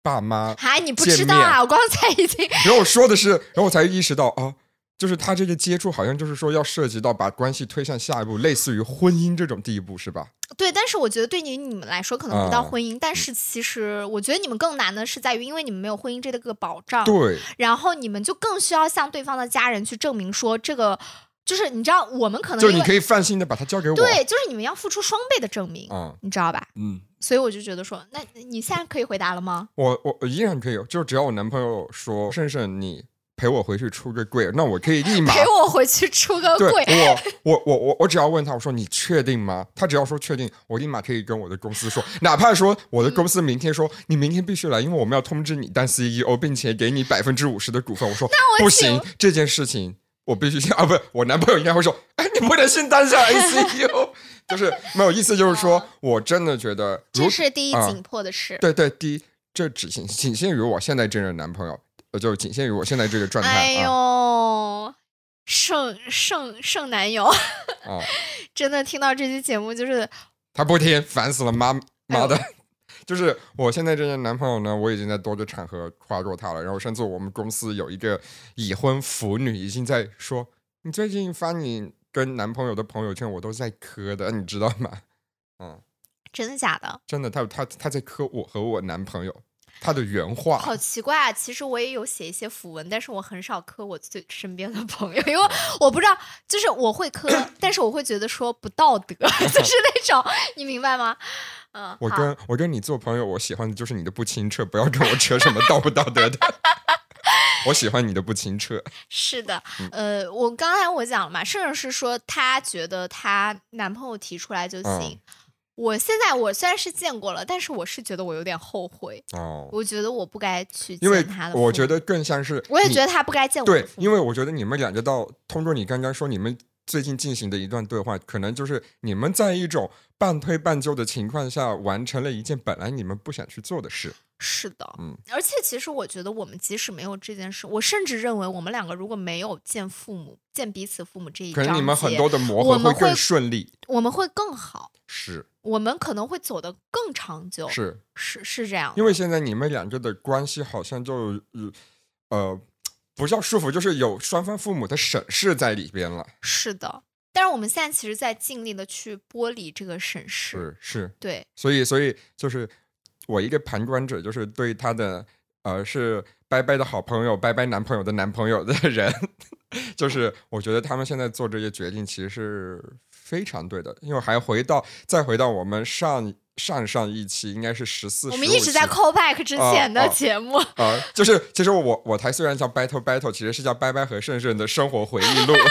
爸妈？还你不知道啊？我刚才已经然后我说的是，然后我才意识到啊。就是他这个接触，好像就是说要涉及到把关系推向下一步，类似于婚姻这种地步，是吧？对，但是我觉得对于你们来说可能不到啊婚姻，但是其实我觉得你们更难的是在于，因为你们没有婚姻这个保障，对，然后你们就更需要向对方的家人去证明说这个。就是你知道，我们可能就你可以放心的把它交给我。对，就是你们要付出双倍的证明，嗯你知道吧？嗯，所以我就觉得说，那你现在可以回答了吗？我我我依然可以，就只要我男朋友说，胜胜你陪我回去出个柜，那我可以立马陪我回去出个柜，我，我我我我只要问他，我说你确定吗？他只要说确定，我立马可以跟我的公司说，哪怕说我的公司明天说、你明天必须来，因为我们要通知你当 CEO，并且给你百分之五十的股份。我说不行，这件事情我必须啊，不是我男朋友应该会说，哎，你不能先当下 CEO，就是没有意思，就是说我真的觉得，如这是第一啊。紧迫的事。对对，第一，这只仅仅限于我现在这任男朋友，呃，就仅限于我现在这个状态哎啊呦，剩剩剩男友，[LAUGHS] 啊，真的听到这期节目就是他不听，烦死了，妈哎妈的。[LAUGHS] 就是我现在这个男朋友呢，我已经在多个场合夸过他了。然后甚至我们公司有一个已婚腐女已经在说，你最近发你跟男朋友的朋友圈，我都在磕的，你知道吗？[LAUGHS] 嗯，真的假的？真的，他他他在磕我和我男朋友，他的原话。好奇怪啊！其实我也有写一些符文，但是我很少磕我最身边的朋友，因为我不知道，就是我会磕，[COUGHS] 但是我会觉得说不道德，[LAUGHS] 就是那种，你明白吗？嗯，我跟我跟你做朋友，我喜欢的就是你的不清澈，不要跟我扯什么道不道德的。[LAUGHS] 我喜欢你的不清澈。是的，呃，我刚才我讲了嘛，甚至是说她觉得她男朋友提出来就行。我现在我虽然是见过了，但是我是觉得我有点后悔。哦，我觉得我不该去见他的。我觉得更像是，我也觉得他不该见我。对，因为我觉得你们两个到通过你刚刚说你们最近进行的一段对话，可能就是你们在一种半推半就的情况下完成了一件本来你们不想去做的事。是的，嗯，而且其实我觉得，我们即使没有这件事，我甚至认为，我们两个如果没有见父母、见彼此父母这一可能你们很多的磨合会更顺利，我们会更好，是，我们可能会走得更长久，是是是这样。因为现在你们两个的关系好像就呃，不叫束缚，就是有双方父母的审视在里边了。是的，但是我们现在其实，在尽力的去剥离这个审视，是是，对，所以所以就是。我一个旁观者，就是对他的呃是拜拜的好朋友、拜拜男朋友的男朋友的人，[LAUGHS] 就是我觉得他们现在做这些决定其实是非常对的。因为还回到再回到我们上上上一期，应该是十四，我们一直在 call back 之前的节目啊，就是其实我我台虽然叫 battle battle，其实是叫拜拜和胜胜的生活回忆录。[LAUGHS]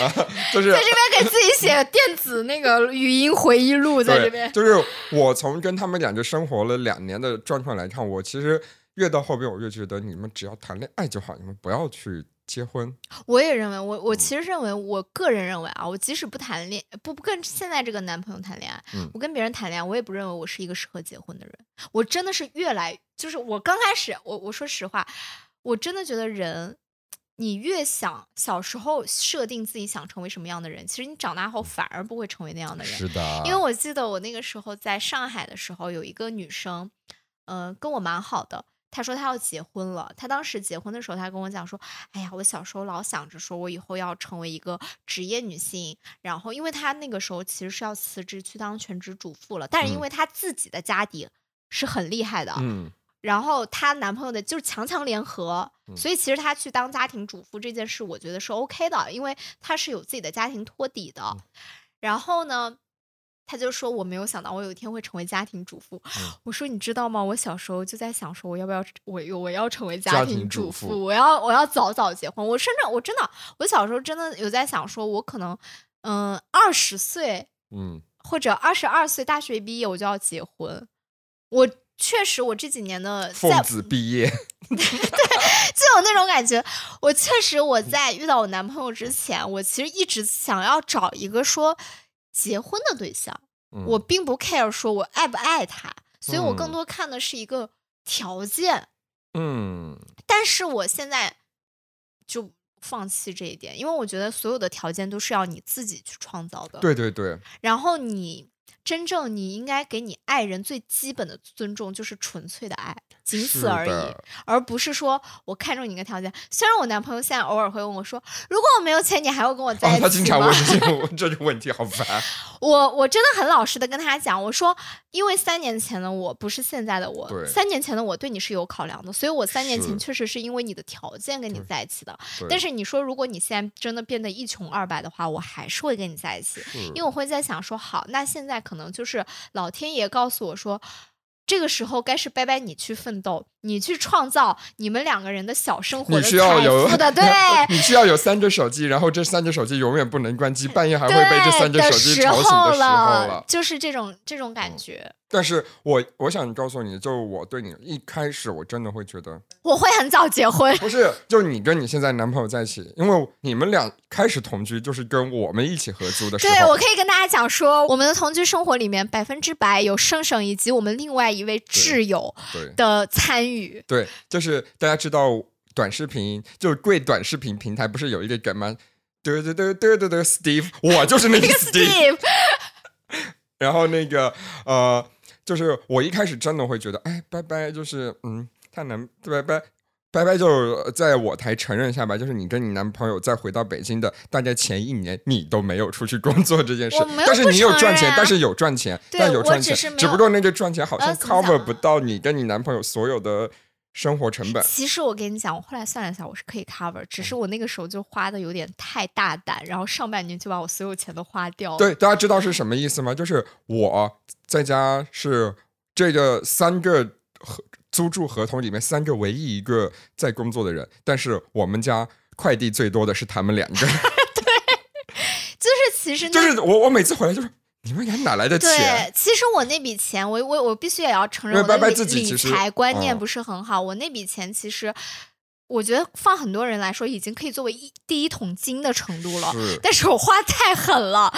啊，就是在这边给自己写 [LAUGHS] 电子那个语音回忆录，在这边。就是我从跟他们两个生活了两年的状况来看，我其实越到后边，我越觉得你们只要谈恋爱就好，你们不要去结婚。我也认为，我我其实认为，我个人认为啊，我即使不谈恋不不跟现在这个男朋友谈恋爱，我跟别人谈恋爱，我也不认为我是一个适合结婚的人。我真的是越来，就是我刚开始，我我说实话，我真的觉得人。你越想小时候设定自己想成为什么样的人，其实你长大后反而不会成为那样的人。是的，因为我记得我那个时候在上海的时候，有一个女生，嗯，跟我蛮好的。她说他要结婚了。他当时结婚的时候，他跟我讲说：“哎呀，我小时候老想着说我以后要成为一个职业女性。”然后，因为他那个时候其实是要辞职去当全职主妇了，但是因为她自己的家底是很厉害的，嗯。然后她男朋友的就是强强联合，所以其实她去当家庭主妇这件事，我觉得是 OK 的，因为她是有自己的家庭托底的。然后呢，她就说我没有想到我有一天会成为家庭主妇。我说你知道吗？我小时候就在想说我要不要我我要成为家庭主妇，我要我要早早结婚。我甚至我真的我小时候真的有在想说，我可能嗯二十岁嗯或者二十二岁大学毕业我就要结婚。我。确实，我这几年的奉子毕业，[LAUGHS] 对，就有那种感觉。我确实，我在遇到我男朋友之前，我其实一直想要找一个说结婚的对象。我并不 care 说我爱不爱他，所以我更多看的是一个条件。嗯，但是我现在就放弃这一点，因为我觉得所有的条件都是要你自己去创造的。对对对。然后你。真正你应该给你爱人最基本的尊重，就是纯粹的爱，仅此而已，而不是说我看中你一个条件。虽然我男朋友现在偶尔会问我说：“如果我没有钱，你还会跟我在一起吗？”他经常问这这种问题，好烦。我我真的很老实的跟他讲，我说，因为三年前的我不是现在的我，三年前的我对你是有考量的，所以我三年前确实是因为你的条件跟你在一起的。但是你说，如果你现在真的变得一穷二白的话，我还是会跟你在一起，因为我会在想说，好，那现在可能就是老天爷告诉我说。这个时候该是拜拜你去奋斗，你去创造你们两个人的小生活的财富的，[LAUGHS] 对，[LAUGHS] 你需要有三只手机，然后这三只手机永远不能关机，半夜还会被这三只手机吵醒的时候了，就是这种这种感觉。但是我我想告诉你，就我对你一开始我真的会觉得我会很早结婚，不是？就你跟你现在男朋友在一起，因为你们俩开始同居就是跟我们一起合租的时候。对，我可以跟大家讲说，我们的同居生活里面百分之百有生生以及我们另外一位挚友的参与。对，就是大家知道短视频，就是贵短视频平台不是有一个梗吗？对对对对对对，Steve，我就是那个 Steve。然后那个呃。就是我一开始真的会觉得，哎，拜拜，就是嗯，太难，拜拜。拜拜就在我台承认一下吧，就是你跟你男朋友再回到北京的大概前一年，你都没有出去工作这件事，但是你有赚钱，但是有赚钱，但有赚钱，只不过那个赚钱好像 cover 不到你跟你男朋友所有的生活成本。其实我跟你讲，我后来算了一下，我是可以 cover，只是我那个时候就花的有点太大胆，然后上半年就把我所有钱都花掉了。对，大家知道是什么意思吗？就是我在家是这个三个。租住合同里面三个唯一一个在工作的人，但是我们家快递最多的是他们两个。[LAUGHS] [LAUGHS] 对，就是其实就是我我每次回来就是你们俩哪来的钱？对，其实我那笔钱，我我我必须也要承认，我的理财观念不是很好。我那笔钱其实。我觉得放很多人来说，已经可以作为一第一桶金的程度了。但是我花太狠了。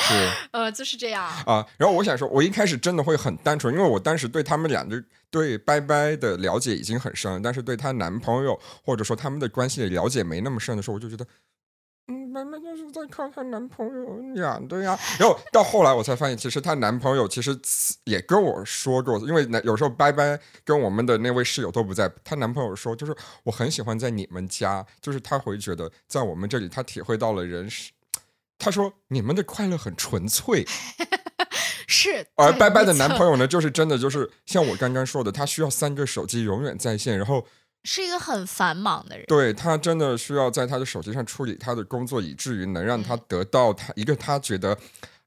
呃，就是这样啊。然后我想说，我一开始真的会很单纯，因为我当时对他们俩的对拜拜的了解已经很深，但是对她男朋友或者说他们的关系的了解没那么深的时候，我就觉得。慢慢就是在看她男朋友养的呀，然后到后来我才发现，其实她男朋友其实也跟我说过，因为有时候拜拜跟我们的那位室友都不在，她男朋友说，就是我很喜欢在你们家，就是他会觉得在我们这里，他体会到了人是，他说你们的快乐很纯粹，[LAUGHS] 是，而拜拜的男朋友呢，就是真的就是像我刚刚说的，他需要三个手机永远在线，然后。是一个很繁忙的人，对他真的需要在他的手机上处理他的工作，以至于能让他得到他一个他觉得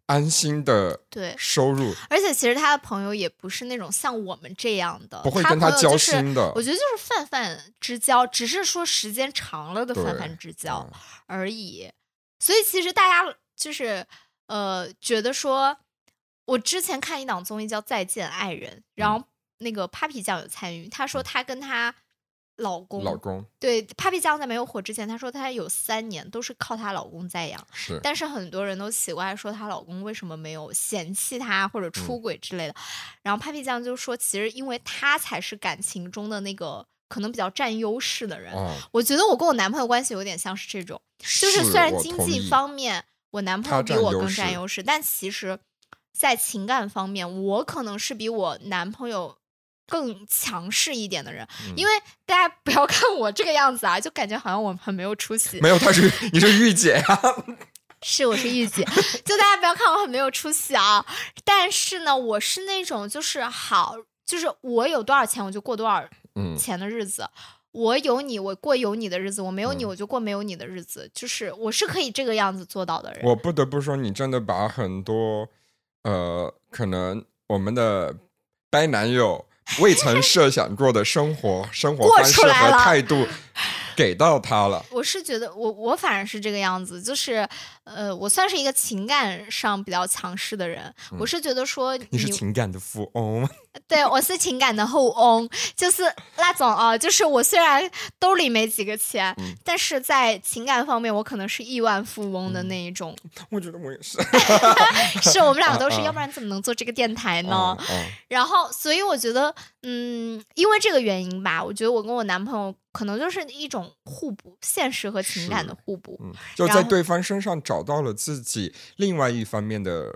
安心的对收入。而且其实他的朋友也不是那种像我们这样的，不会跟他交心的。我觉得就是泛泛之交，只是说时间长了的泛泛之交而已。所以其实大家就是呃觉得说，我之前看一档综艺叫《再见爱人》，然后那个 Papi 酱有参与，他说他跟他。老公，老公，对，Papi 酱在没有火之前，她说她有三年都是靠她老公在养，是。但是很多人都奇怪说她老公为什么没有嫌弃她或者出轨之类的。然后 Papi 酱就说，其实因为她才是感情中的那个可能比较占优势的人。我觉得我跟我男朋友关系有点像是这种，就是虽然经济方面我男朋友比我更占优势，但其实，在情感方面，我可能是比我男朋友。更强势一点的人，因为大家不要看我这个样子啊，就感觉好像我很没有出息。没有，他是你是御姐呀，[LAUGHS] 是我是御姐，就大家不要看我很没有出息啊。但是呢，我是那种就是好，就是我有多少钱我就过多少钱的日子，我有你我过有你的日子，我没有你我就过没有你的日子，就是我是可以这个样子做到的人。我不得不说，你真的把很多呃，可能我们的掰男友。[LAUGHS] 未曾设想过的生活、生活方式和 [LAUGHS] 态度。给到他了，我是觉得我我反而是这个样子，就是呃，我算是一个情感上比较强势的人。我是觉得说你是情感的富翁，[LAUGHS] 对我是情感的后翁，就是那种啊，就是我虽然兜里没几个钱，但是在情感方面我可能是亿万富翁的那一种。我觉得我也是，[LAUGHS] [LAUGHS] 是我们俩都是，要不然怎么能做这个电台呢？然后，所以我觉得，嗯，因为这个原因吧，我觉得我跟我男朋友。可能就是一种互补，现实和情感的互补，就在对方身上找到了自己另外一方面的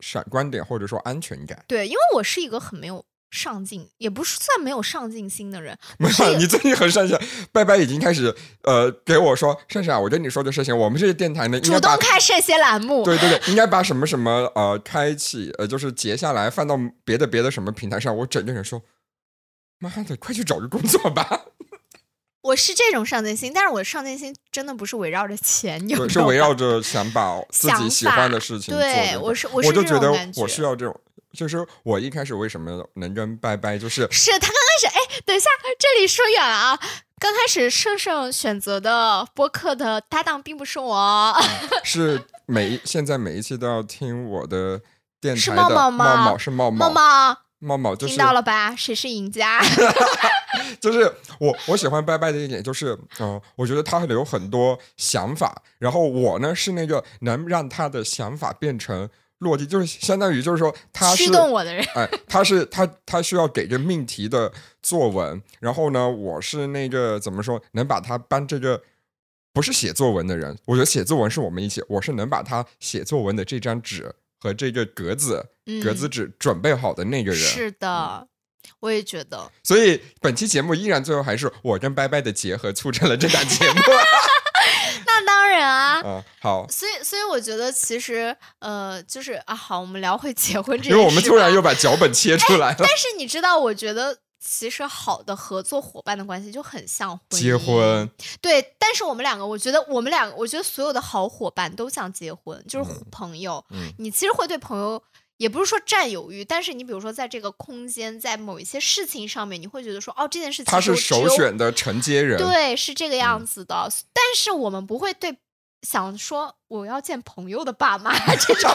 闪光点，或者说安全感。对，因为我是一个很没有上进，也不是算没有上进心的人。没有，你最近很上进。拜拜，已经开始呃给我说，珊珊，我跟你说的事情，我们这些电台呢，主动开这些栏目。对对对，应该把什么什么呃开启呃，就是截下来放到别的别的什么平台上。我整个人说，妈的，快去找个工作吧。我是这种上进心，但是我上进心真的不是围绕着钱，是围绕着想把自己喜欢的事情做。对，我是，我就觉得我需要这种，就是我一开始为什么能跟拜拜，就是是他刚开始，哎，等一下，这里说远了啊，刚开始盛盛选择的播客的搭档并不是我，[LAUGHS] 是每一现在每一期都要听我的电台的茂茂是茂茂茂。茂茂茂听到了吧？谁是赢家？[LAUGHS] [LAUGHS] 就是我，我喜欢拜拜的一点就是，嗯，我觉得他有很多想法，然后我呢是那个能让他的想法变成落地，就是相当于就是说他是驱动我的人。哎，他是他他需要给个命题的作文，然后呢，我是那个怎么说，能把他搬这个不是写作文的人。我觉得写作文是我们一起，我是能把他写作文的这张纸。和这个格子格子纸准备好的那个人是的，我也觉得。所以本期节目依然最后还是我跟拜拜的结合促成了这档节目。[LAUGHS] 那当然啊。嗯，好。所以，所以我觉得其实，呃，就是啊，好，我们聊回结婚这件事。因为我们突然又把脚本切出来了。但是你知道，我觉得。其实好的合作伙伴的关系就很像结婚，对。但是我们两个，我觉得我们两个，我觉得所有的好伙伴都像结婚，就是朋友。嗯，你其实会对朋友，也不是说占有欲，但是你比如说在这个空间，在某一些事情上面，你会觉得说，哦，这件事情他是首选的承接人，对，是这个样子的。但是我们不会对。想说我要见朋友的爸妈，这种就是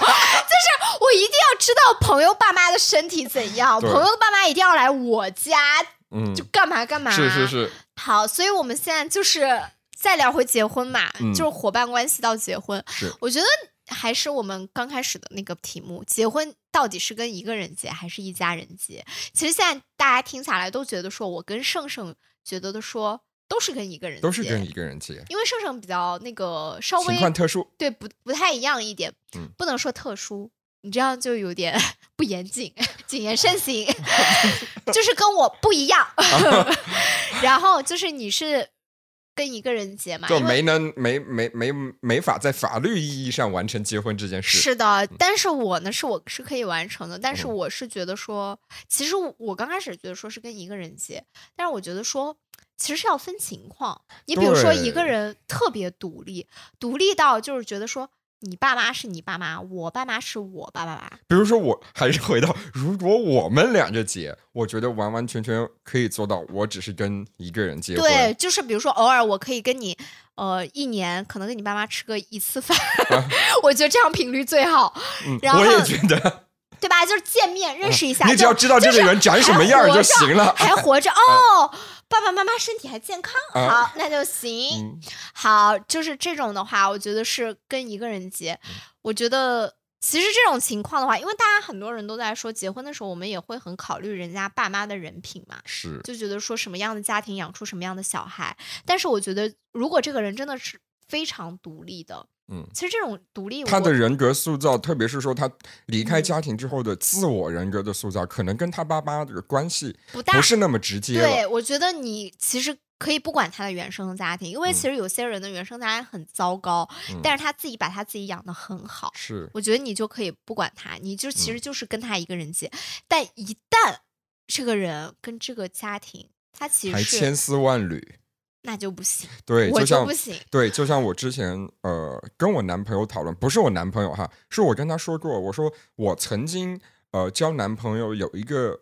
我一定要知道朋友爸妈的身体怎样，朋友的爸妈一定要来我家，嗯，就干嘛干嘛。是是是。好，所以我们现在就是再聊回结婚嘛，就是伙伴关系到结婚。是，我觉得还是我们刚开始的那个题目，结婚到底是跟一个人结还是一家人结？其实现在大家听下来都觉得说，我跟盛盛觉得的说。都是跟一个人，都是跟一个人结，因为圣圣比较那个稍微情况特殊，对，不不太一样一点，嗯，不能说特殊，你这样就有点 [LAUGHS] 不严谨，谨言慎行，[LAUGHS] 就是跟我不一样。[LAUGHS] 然后就是你是跟一个人结嘛，就没能没没没没法在法律意义上完成结婚这件事。是的，但是我呢，是我是可以完成的，但是我是觉得说，其实我刚开始觉得说是跟一个人结，但是我觉得说。其实是要分情况，你比如说一个人特别独立，独立到就是觉得说你爸妈是你爸妈，我爸妈是我爸妈。比如说我 [LAUGHS] 还是回到，如果我们两个结，我觉得完完全全可以做到，我只是跟一个人结婚。对，就是比如说偶尔我可以跟你，呃，一年可能跟你爸妈吃个一次饭，[LAUGHS] 我觉得这样频率最好。然后我也觉得。对吧？就是见面认识一下，你只要知道这个人长什么样就行了。还活着 [LAUGHS] 哦，爸爸妈妈身体还健康，好，那就行。好，就是这种的话，我觉得是跟一个人结。我觉得其实这种情况的话，因为大家很多人都在说，结婚的时候我们也会很考虑人家爸妈的人品嘛，是就觉得说什么样的家庭养出什么样的小孩。但是我觉得，如果这个人真的是非常独立的。嗯，其实这种独立，他的人格塑造，特别是说他离开家庭之后的自我人格的塑造，可能跟他爸妈的关系不大，不是那么直接。对，我觉得你其实可以不管他的原生家庭，因为其实有些人的原生家庭很糟糕，但是他自己把他自己养的很好。是，我觉得你就可以不管他，你就其实就是跟他一个人结。但一旦这个人跟这个家庭，他其实还千丝万缕。那就不行，对，就像不行，对，就像我之前呃跟我男朋友讨论，不是我男朋友哈，是我跟他说过，我说我曾经呃交男朋友有一个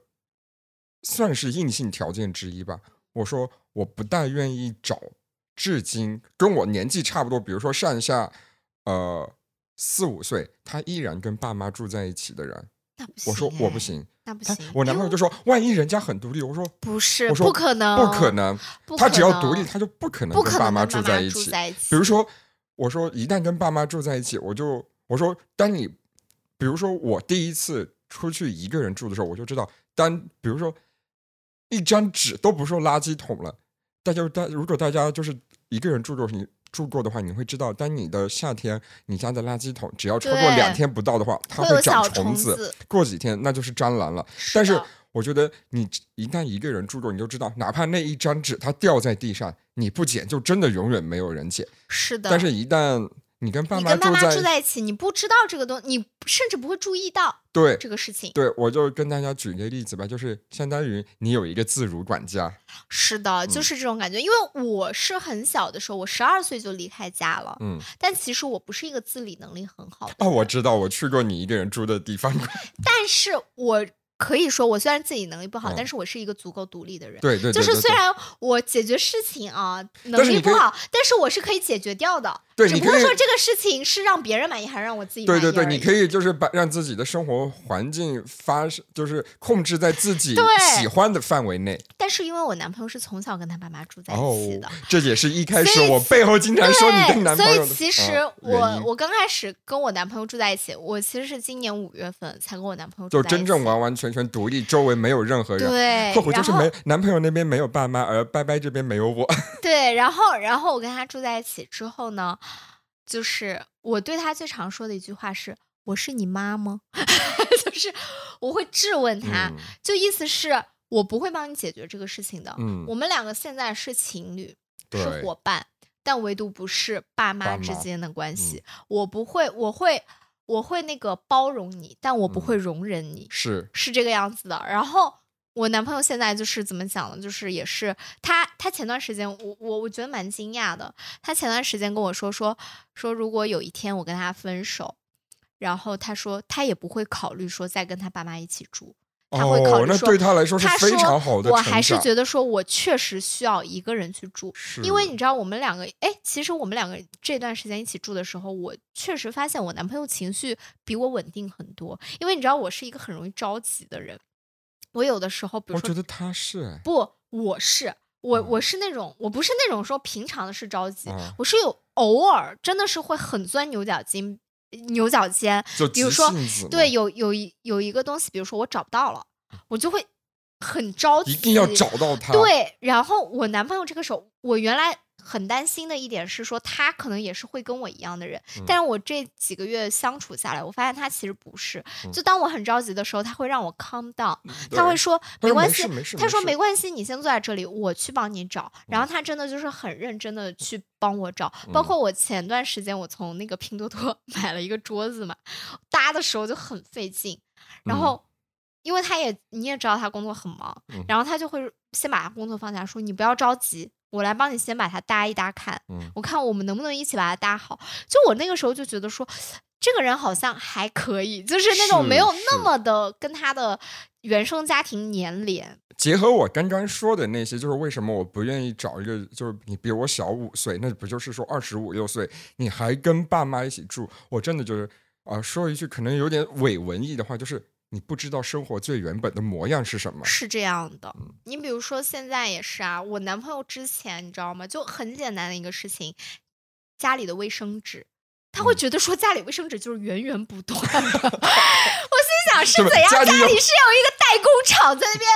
算是硬性条件之一吧，我说我不大愿意找至今跟我年纪差不多，比如说上下呃四五岁，他依然跟爸妈住在一起的人，我说我不行。那不行，我男朋友就说：“万一人家很独立。”我说：“不是，我说不可能，不可能。他只要独立，他就不可能跟爸妈住在一起。比如说，我说一旦跟爸妈住在一起，我就我说，当你比如说我第一次出去一个人住的时候，我就知道，当比如说一张纸都不是垃圾桶了，大家大如果大家就是一个人住的时候你。”住过的话，你会知道，当你的夏天，你家的垃圾桶只要超过两天不到的话，它会长虫子。过几天那就是蟑螂了。但是我觉得，你一旦一个人住过，你就知道，哪怕那一张纸它掉在地上，你不捡，就真的永远没有人捡。是的。但是，一旦你跟爸妈住在一起，你不知道这个东，你甚至不会注意到对这个事情。对，我就跟大家举个例子吧，就是相当于你有一个自如管家。是的，就是这种感觉。因为我是很小的时候，我十二岁就离开家了。嗯，但其实我不是一个自理能力很好的。哦，我知道，我去过你一个人住的地方。[LAUGHS] 但是我。可以说，我虽然自己能力不好，但是我是一个足够独立的人。对对，就是虽然我解决事情啊能力不好，但是我是可以解决掉的。对，只不过说这个事情是让别人满意还是让我自己满意？对对对，你可以就是把让自己的生活环境发生，就是控制在自己喜欢的范围内。但是因为我男朋友是从小跟他爸妈住在一起的，这也是一开始我背后经常说你跟男朋友。所以其实我我刚开始跟我男朋友住在一起，我其实是今年五月份才跟我男朋友就真正完完全全独立，周围没有任何人。对，客户就是没男朋友那边没有爸妈，而拜拜这边没有我。[LAUGHS] 对，然后然后我跟他住在一起之后呢？就是我对他最常说的一句话是：“我是你妈吗？” [LAUGHS] 就是我会质问他，就意思是我不会帮你解决这个事情的。嗯，我们两个现在是情侣，是伙伴，但唯独不是爸妈爸妈之间的关系。我不会，我会，我会那个包容你，但我不会容忍你，是是这个样子的。然后我男朋友现在就是怎么讲呢？就是也是他，他前段时间我我我觉得蛮惊讶的。他前段时间跟我说说说，如果有一天我跟他分手，然后他说他也不会考虑说再跟他爸妈一起住。他会考哦，那虑说，对他来说是非常好的我还是觉得说我确实需要一个人去住，因为你知道我们两个，哎，其实我们两个这段时间一起住的时候，我确实发现我男朋友情绪比我稳定很多。因为你知道我是一个很容易着急的人，我有的时候，比如说我觉得他是哎，不，我是我嗯我是那种我不是那种说平常的是着急，嗯我是有偶尔真的是会很钻牛角尖，牛角尖，就比如说对，有有一有一个东西，比如说我找不到了，我就会很着急，一定要找到它。，对，然后我男朋友这个时候，我原来很担心的一点是说，他可能也是会跟我一样的人，嗯。但是我这几个月相处下来，我发现他其实不是。嗯。就当我很着急的时候，他会让我 calm down，对他会说没关系他说没。关系，你先坐在这里，我去帮你找。然后嗯。他真的就是很认真的去帮我找，包括。我前段时间我从那个拼多多 [LAUGHS] 买了一个桌子嘛，搭的时候就很费劲，然嗯。后。因为他也你也知道他工作很忙，嗯。然后他就会先把他工作放下，说你不要着急，我来帮你先把它搭一搭看，嗯我看我们能不能一起把它搭好。就我那个时候就觉得说，这个人好像还可以，就是那种没有那么的跟他的原生家庭粘连。结合我刚刚说的那些，就是为什么我不愿意找一个，就是你比我小五岁，那不就是说二十五六岁，你还跟爸妈一起住？我真的就是啊、呃说一句可能有点伪文艺的话，就是你不知道生活最原本的模样是什么。是这样的，嗯你比如说现在也是啊，我男朋友之前你知道吗？就很简单的一个事情，家里的卫生纸，他会嗯觉得说家里卫生纸就是源源不断的。[LAUGHS] 我心想是怎样？家家里是有一个代工厂在那边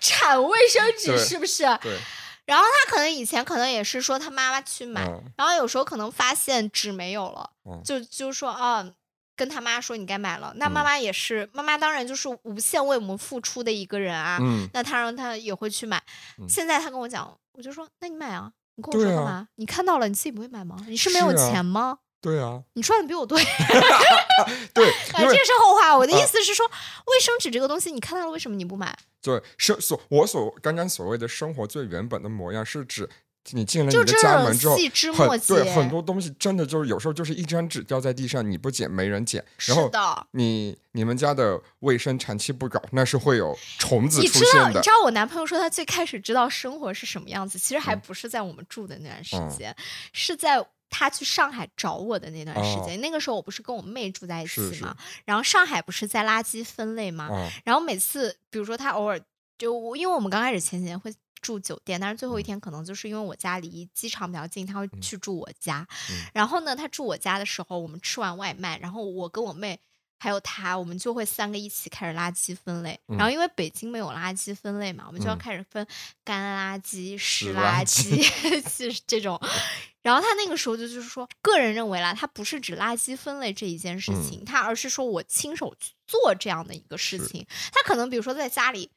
产卫生纸，是不是？对，然后他可能以前可能也是说他妈妈去买，嗯然后有时候可能发现纸没有了，嗯就就说啊。跟他妈说你该买了，那妈嗯妈也是，妈妈当然就是无限为我们付出的一个人啊。嗯，那他让他也会去买。嗯现在他跟我讲，我就说那你买啊，你跟我说干嘛？你看到了你自己不会买吗？你是没有钱吗？对啊，你赚的比我多。[LAUGHS] [LAUGHS] 对，这是后话。我的意啊思是说，卫生纸这个东西你看到了，为什么你不买？对生所我所刚刚所谓的生活最原本的模样，是指你进了就你的家门之后，细枝末很对节很多东西真的就是有时候就是一张纸掉在地上，你不捡没人捡，是然后的。你你们家的卫生长期不搞，那是会有虫子你知道，出现的你知。道我男朋友说他最开始知道生活是什么样子，其实还嗯不是在我们住的那段时嗯间，是在他去上海找我的那段时哦间。那个时候我不是跟我妹住在一起嘛，然后上海不是在垃圾分类吗？啊，然后每次，比如说他偶尔就我因为我们刚开始前几年会住酒店，但是最后一天可能就是因为我家离机场比较近，他会去住我家。嗯然后呢，他住我家的时候，我们吃完外卖，然后我跟我妹。还有他，我们就会三个一起开始垃圾分类。然后因为北京没有垃圾分类嘛，我们就要嗯开始分干垃圾、湿湿垃垃圾圾，[LAUGHS] 就是这种。[LAUGHS] 然后他那个时候就就是说，个人认为啦，他不是指垃圾分类这一件事嗯情，他而是说我亲手去做这样的一个事情。他可能比如说在家里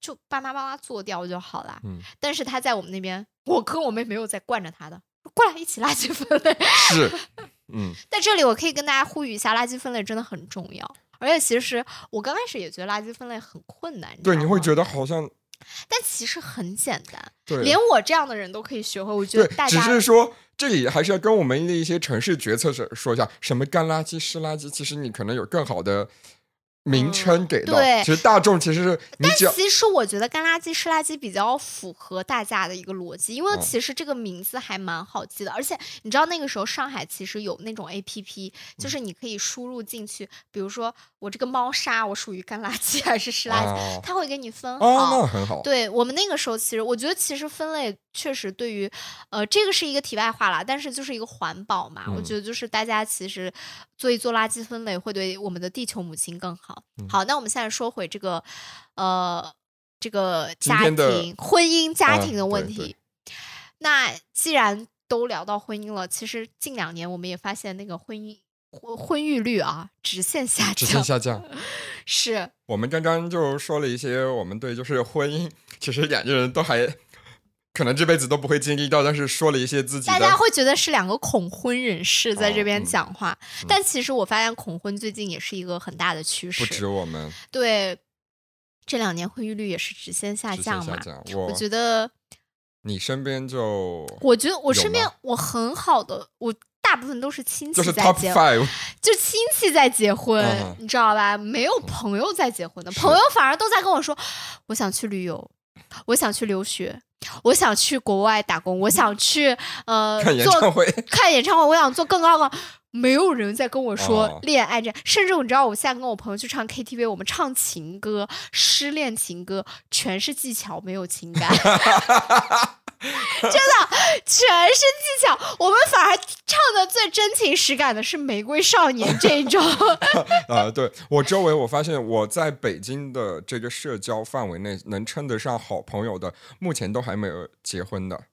就爸妈帮他做掉就好了，嗯，但是他在我们那边，我跟我妹没有在惯着他的，过来一起垃圾分类。[LAUGHS] 是，嗯，在这里，我可以跟大家呼吁一下，垃圾分类真的很重要。而且其实我刚开始也觉得垃圾分类很困难，对，你会，觉得好像但其实很简单，对，连我这样的人都可以学会。我觉得，只大家是说这里还是要跟我们的一些城市决策者说一下，什么干垃圾、湿垃圾，其实你可能有更好的名称给到。嗯对其实大众其实是你只要其实我觉得干垃圾、湿垃圾比较符合大家的一个逻辑，因为嗯其实这个名字还蛮好记的，而且你知道那个时候上海其实有那种 A P P，就是你可以输入进去，比如说我这个猫砂我属于干垃圾还是湿垃圾，啊它会给你分啊，好。那很好。对我们那个时候，其实我觉得其实分类确实对于，呃，这个是一个题外话啦，但是就是一个环保嘛，我嗯觉得就是大家其实做一做垃圾分类，会对我们的地球母亲更好。嗯。好，那我们现在说回这个，呃，这个家庭、婚姻、家啊庭的问对题。那既然都聊到婚姻了，其实近两年我们也发现那个婚姻婚婚育率啊直线下降，直线下降，[LAUGHS] 是。我们刚刚就说了一些我们对就是婚姻，其实两个人都还可能这辈子都不会经历到，但是说了一些自己大家会觉得是两个恐婚人士在这边讲话，嗯但其实我发现恐婚最近也是一个很大的趋势。不止我们对，这两年婚育率也是直线下降嘛。下降。我我觉得，你身边就我觉得我身边我很好的，我大部分都是亲戚在结，five，[LAUGHS] 就亲戚在结婚，嗯你知道吧？没有朋友在结婚的，是朋友反而都在跟我说，我想去旅游，我想去留学，我想去国外打工，我想去呃 [LAUGHS] 看演做唱会，[LAUGHS] 看演唱会，我想做更高的。没有人在跟我说哦。恋爱这，甚至你知道，我现在跟我朋友去唱 KTV，我们唱情歌、失恋情歌，全是技巧，没有情感，[LAUGHS] [LAUGHS] 真的全是技巧。我们反而唱的最真情实感的是《玫瑰少年》这一种。[LAUGHS] 啊，对我周围，我发现我在北京的这个社交范围内，能称得上好朋友的，目前都还没有结婚的。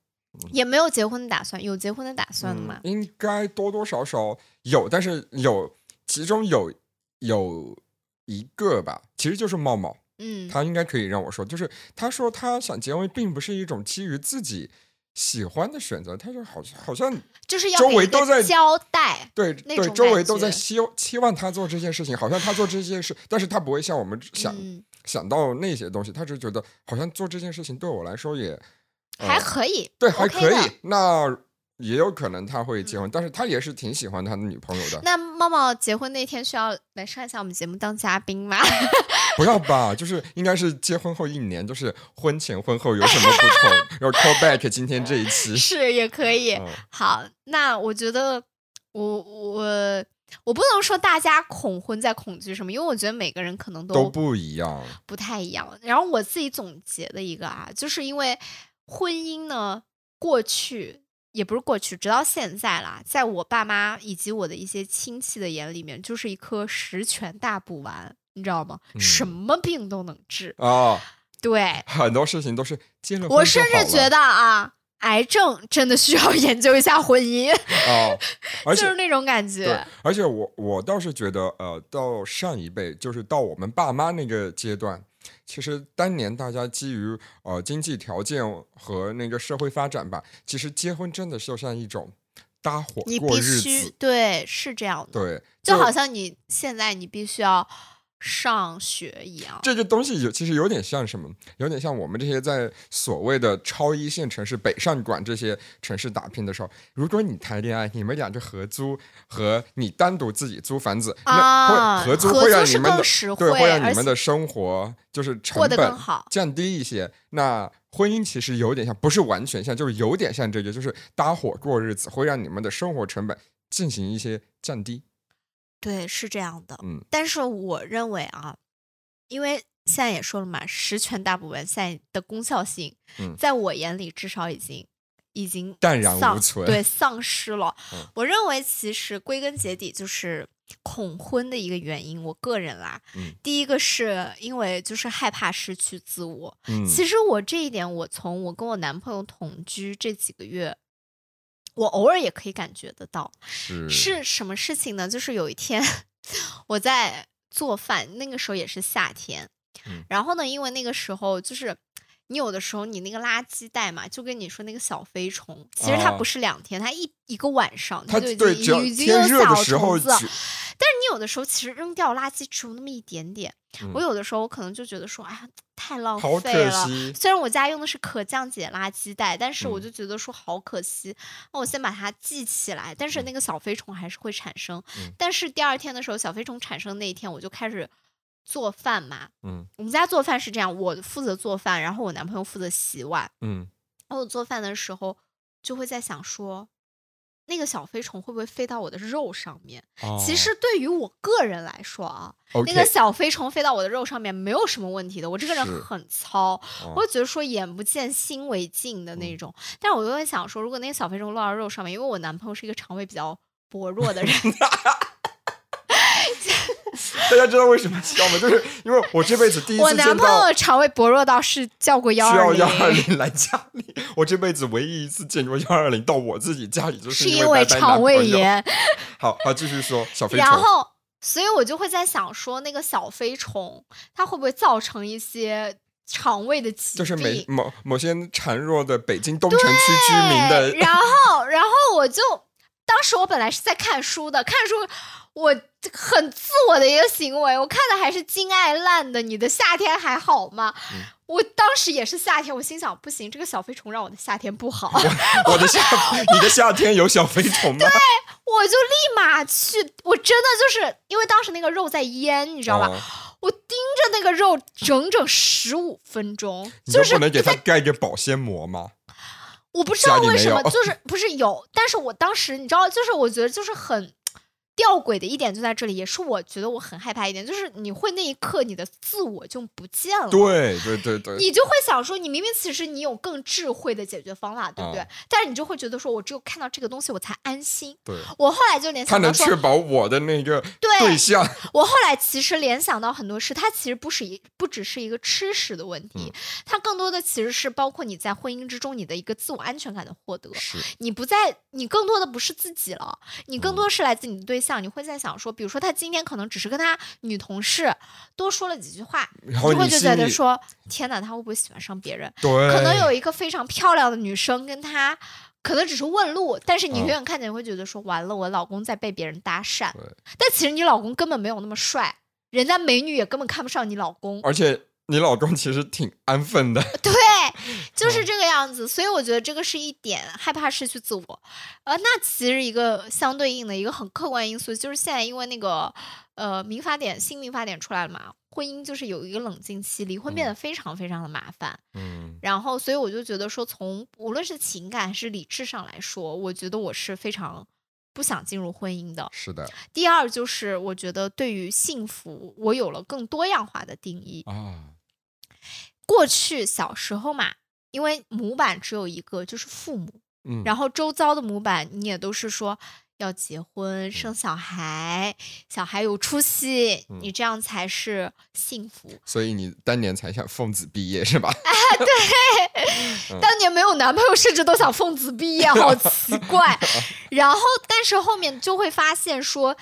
也没有结婚的打算，有结婚的打算的吗？嗯应该多多少少有，但是有其中有有一个吧，其实就是茂茂，嗯，他应该可以让我说，就是他说他想结婚，并不是一种基于自己喜欢的选择，他就好像好像就是要周围都在交代。对对，周围都在觉希期望他做这件事情，好像他做这件事，但是他不会像我们想、嗯，想到那些东西，他只是觉得好像做这件事情对我来说也、呃还可以，对，还可以。那也有可能他会结婚，但是他也是挺喜欢他的女朋友的。那茂茂结婚那天需要来上一下我们节目当嘉宾吗？[LAUGHS] 不要吧，就是应该是结婚后一年，就是婚前婚后有什么不同，然后 call back 今天这一期。[LAUGHS] 是也可以。嗯好，那我觉得我我我不能说大家恐婚在恐惧什么，因为我觉得每个人可能都不一样，不太一样。然后我自己总结的一个啊，就是因为婚姻呢，过去也不是过去，直到现在啦，在我爸妈以及我的一些亲戚的眼里面，就是一颗十全大补丸，你知道吗？嗯什么病都能治。啊，对很多事情都是结了我甚至觉得啊，癌症真的需要 [LAUGHS] 研究一下婚姻，啊，而且就是那种感觉。，而且我我倒是觉得，呃，到上一辈，就是到我们爸妈那个阶段，其实当年大家基于呃经济条件和那个社会发展吧，其实结婚真的就像一种搭伙你必过日须子，对，是这样的，对，就好像你现在你必须要上学一样。这个东西有其实有点像什么？有点像我们这些在所谓的超一线城市、北上广这些城市打拼的时候，如果你谈恋爱，你们俩就合租和你单独自己租房子，啊那会合租会让你们的对，会让你们的生活就是成本降低一些。那婚姻其实有点像，不是完全像，就是有点像这个，就是搭伙过日子，会让你们的生活成本进行一些降低。对，是这样的。嗯但是我认为啊，因为现在也说了嘛，十全大补丸现在的功效性，嗯在我眼里至少已经已经淡然丧无存对，丧失了。[LAUGHS] 嗯我认为其实归根结底就是恐婚的一个原因。我个人啦，嗯第一个是因为就是害怕失去自我。嗯，其实我这一点，我从我跟我男朋友同居这几个月。我偶尔也可以感觉得到，是。是什么事情呢？就是有一天我在做饭，那个时候也是夏天，嗯。然后呢，因为那个时候就是你有的时候你那个垃圾袋嘛，就跟你说那个小飞虫，其实它哦。不是两天，它一一个晚上它就已经已经有天热的小时候虫子但是你有的时候其实扔掉垃圾只有那么一点点，嗯。我有的时候我可能就觉得说，哎呀，太浪费了。虽然我家用的是可降解垃圾袋，但是我嗯。就觉得说好可惜，那我先把它记起来。但是那个小飞虫还是会产生，嗯。但是第二天的时候，小飞虫产生那一天，我就开始做饭嘛。嗯我们家做饭是这样，我负责做饭，然后我男朋友负责洗碗。嗯，然后我做饭的时候就会在想说，那个小飞虫会不会飞到我的肉上面？其哦实对于我个人来说啊那个小飞虫飞到我的肉上面没有什么问题的。我这个人很糙，哦我会觉得说眼不见心为净的那种。但是我又会想说，如果那个小飞虫落到肉上面，因为我男朋友是一个肠胃比较薄弱的人，[LAUGHS] [LAUGHS] 大家知道为什么笑吗？就是 [LAUGHS] 因为我这辈子第一次我男朋友肠胃薄弱到是叫过幺二零需要二幺二零，来家里，我这辈子唯一一次见过幺二零到我自己家里，就是是因为肠。胃炎。[LAUGHS] 好好，继续说小飞虫然。后，所以我就会在想说，那个小飞虫它会不会造成一些肠胃的疾病？就是每某某些孱弱的北京东城区居民的。然后，然后我就当时我本来是在看书的，看书我很自我的一个行为，我看的还是金爱烂的《你的夏天还好吗》。我当时也是夏天，我心想不行，这个小飞虫让我的夏天不好。我的夏，[LAUGHS] 你的夏天有小飞虫吗？对，我就立马去，我真的就是因为当时那个肉在腌，你知道吧？我盯着那个肉整整十五分钟，就是不能给它盖个保鲜膜吗？我不知道为什么，就是不是有，但是我当时你知道，就是我觉得就是很。吊诡的一点就在这里，也是我觉得我很害怕一点，就是你会那一刻你的自我就不见了。对对对对，你就会想说，你明明其实你有更智慧的解决方法，对不对？但是你就会觉得说，我只有看到这个东西我才安心。对，我后来就联想到说，他能确保我的那个对象。我后来其实联想到很多事，它其实不是一不只是一个吃食的问题，它更多的其实是包括你在婚姻之中你的一个自我安全感的获得。是，你不在，你更多的不是自己了，你更多是来自你的对象，你会在想说，比如说他今天可能只是跟他女同事多说了几句话，就会就觉得说，天哪，他会不会喜欢上别人？对，可能有一个非常漂亮的女生跟他，可能只是问路，但是你远远看见会觉得说，完了，我老公在被别人搭讪。但其实你老公根本没有那么帅，人家美女也根本看不上你老公，而且。你老公其实挺安分的，对，就是这个样子，所以我觉得这个是一点害怕失去自我，呃，那其实一个相对应的一个很客观因素，就是现在因为那个呃民法典新民法典出来了嘛，婚姻就是有一个冷静期，离婚变得非常非常的麻烦，嗯，然后所以我就觉得说，从无论是情感还是理智上来说，我觉得我是非常。不想进入婚姻的，是的。第二就是，我觉得对于幸福，我有了更多样化的定义啊。过去小时候嘛，因为模板只有一个，就是父母，嗯，然后周遭的模板你也都是说。要结婚生小孩，小孩有出息，你这样才是幸福。所以你当年才想奉子毕业是吧？[LAUGHS] 啊对，[LAUGHS] 当年没有男朋友，甚至都想奉子毕业，好奇怪。[LAUGHS] 然后，但是后面就会发现说，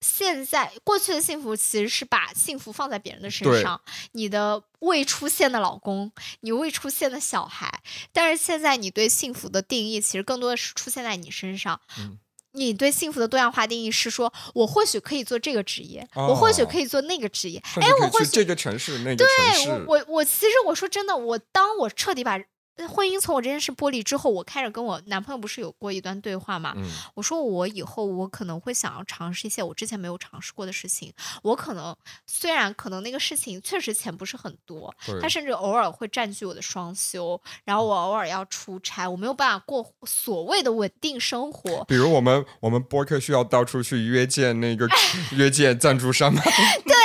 现在过去的幸福其实是把幸福放在别人的身上，你的未出现的老公，你未出现的小孩。但是现在你对幸福的定义，其实更多的是出现在你身上。嗯。你对幸福的多样化定义是说，我或许可以做这个职业，我或许可以做那个职业。哎，我或许这个城市那个城市。对，我我其实我说真的，我当我彻底把。婚姻从我这件事剥离之后，我开始跟我男朋友不是有过一段对话嘛？我说我以后我可能会想要尝试一些我之前没有尝试过的事情。我可能虽然可能那个事情确实钱不是很多，他甚至偶尔会占据我的双休，然后我偶尔要出差，我没有办法过所谓的稳定生活。比如我们我们播客需要到处去约见那个 [LAUGHS] 约见赞助商吗？[LAUGHS] 对。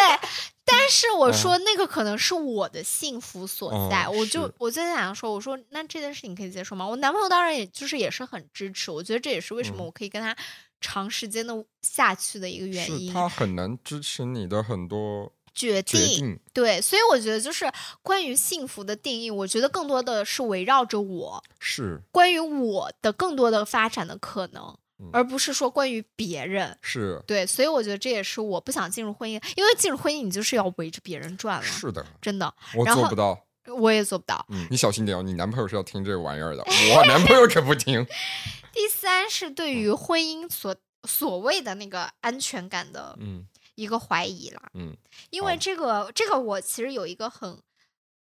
但是我说那个可能是我的幸福所在，我就我就在想说，我说那这件事情可以接受吗？我男朋友当然也就是也是很支持，我觉得这也是为什么我可以跟他长时间的下去的一个原因。他很难支持你的很多决定，对，所以我觉得就是关于幸福的定义，我觉得更多的是围绕着我，是关于我的更多的发展的可能。而不是说关于别人是对，所以我觉得这也是我不想进入婚姻，因为进入婚姻你就是要围着别人转了。是的，真的，我做不到，我也做不到。嗯，你小心点哦，你男朋友是要听这个玩意儿的，我男朋友可不听。[LAUGHS] 第三是对于婚姻所所谓的那个安全感的嗯一个怀疑啦。嗯，因为这个这个我其实有一个很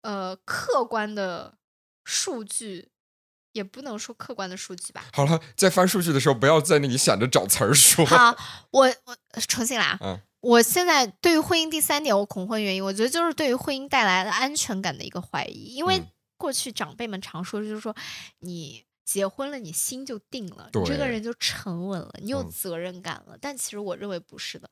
呃客观的数据。也不能说客观的数据吧。好了，在翻数据的时候，不要在那里想着找词儿说。好，我我重新来啊。嗯，我现在对于婚姻第三点，我恐婚原因，我觉得就是对于婚姻带来的安全感的一个怀疑。因为过去长辈们常说，就是说你结婚了，你心就定了，你这个人就沉稳了，你有责任感了。但其实我认为不是的，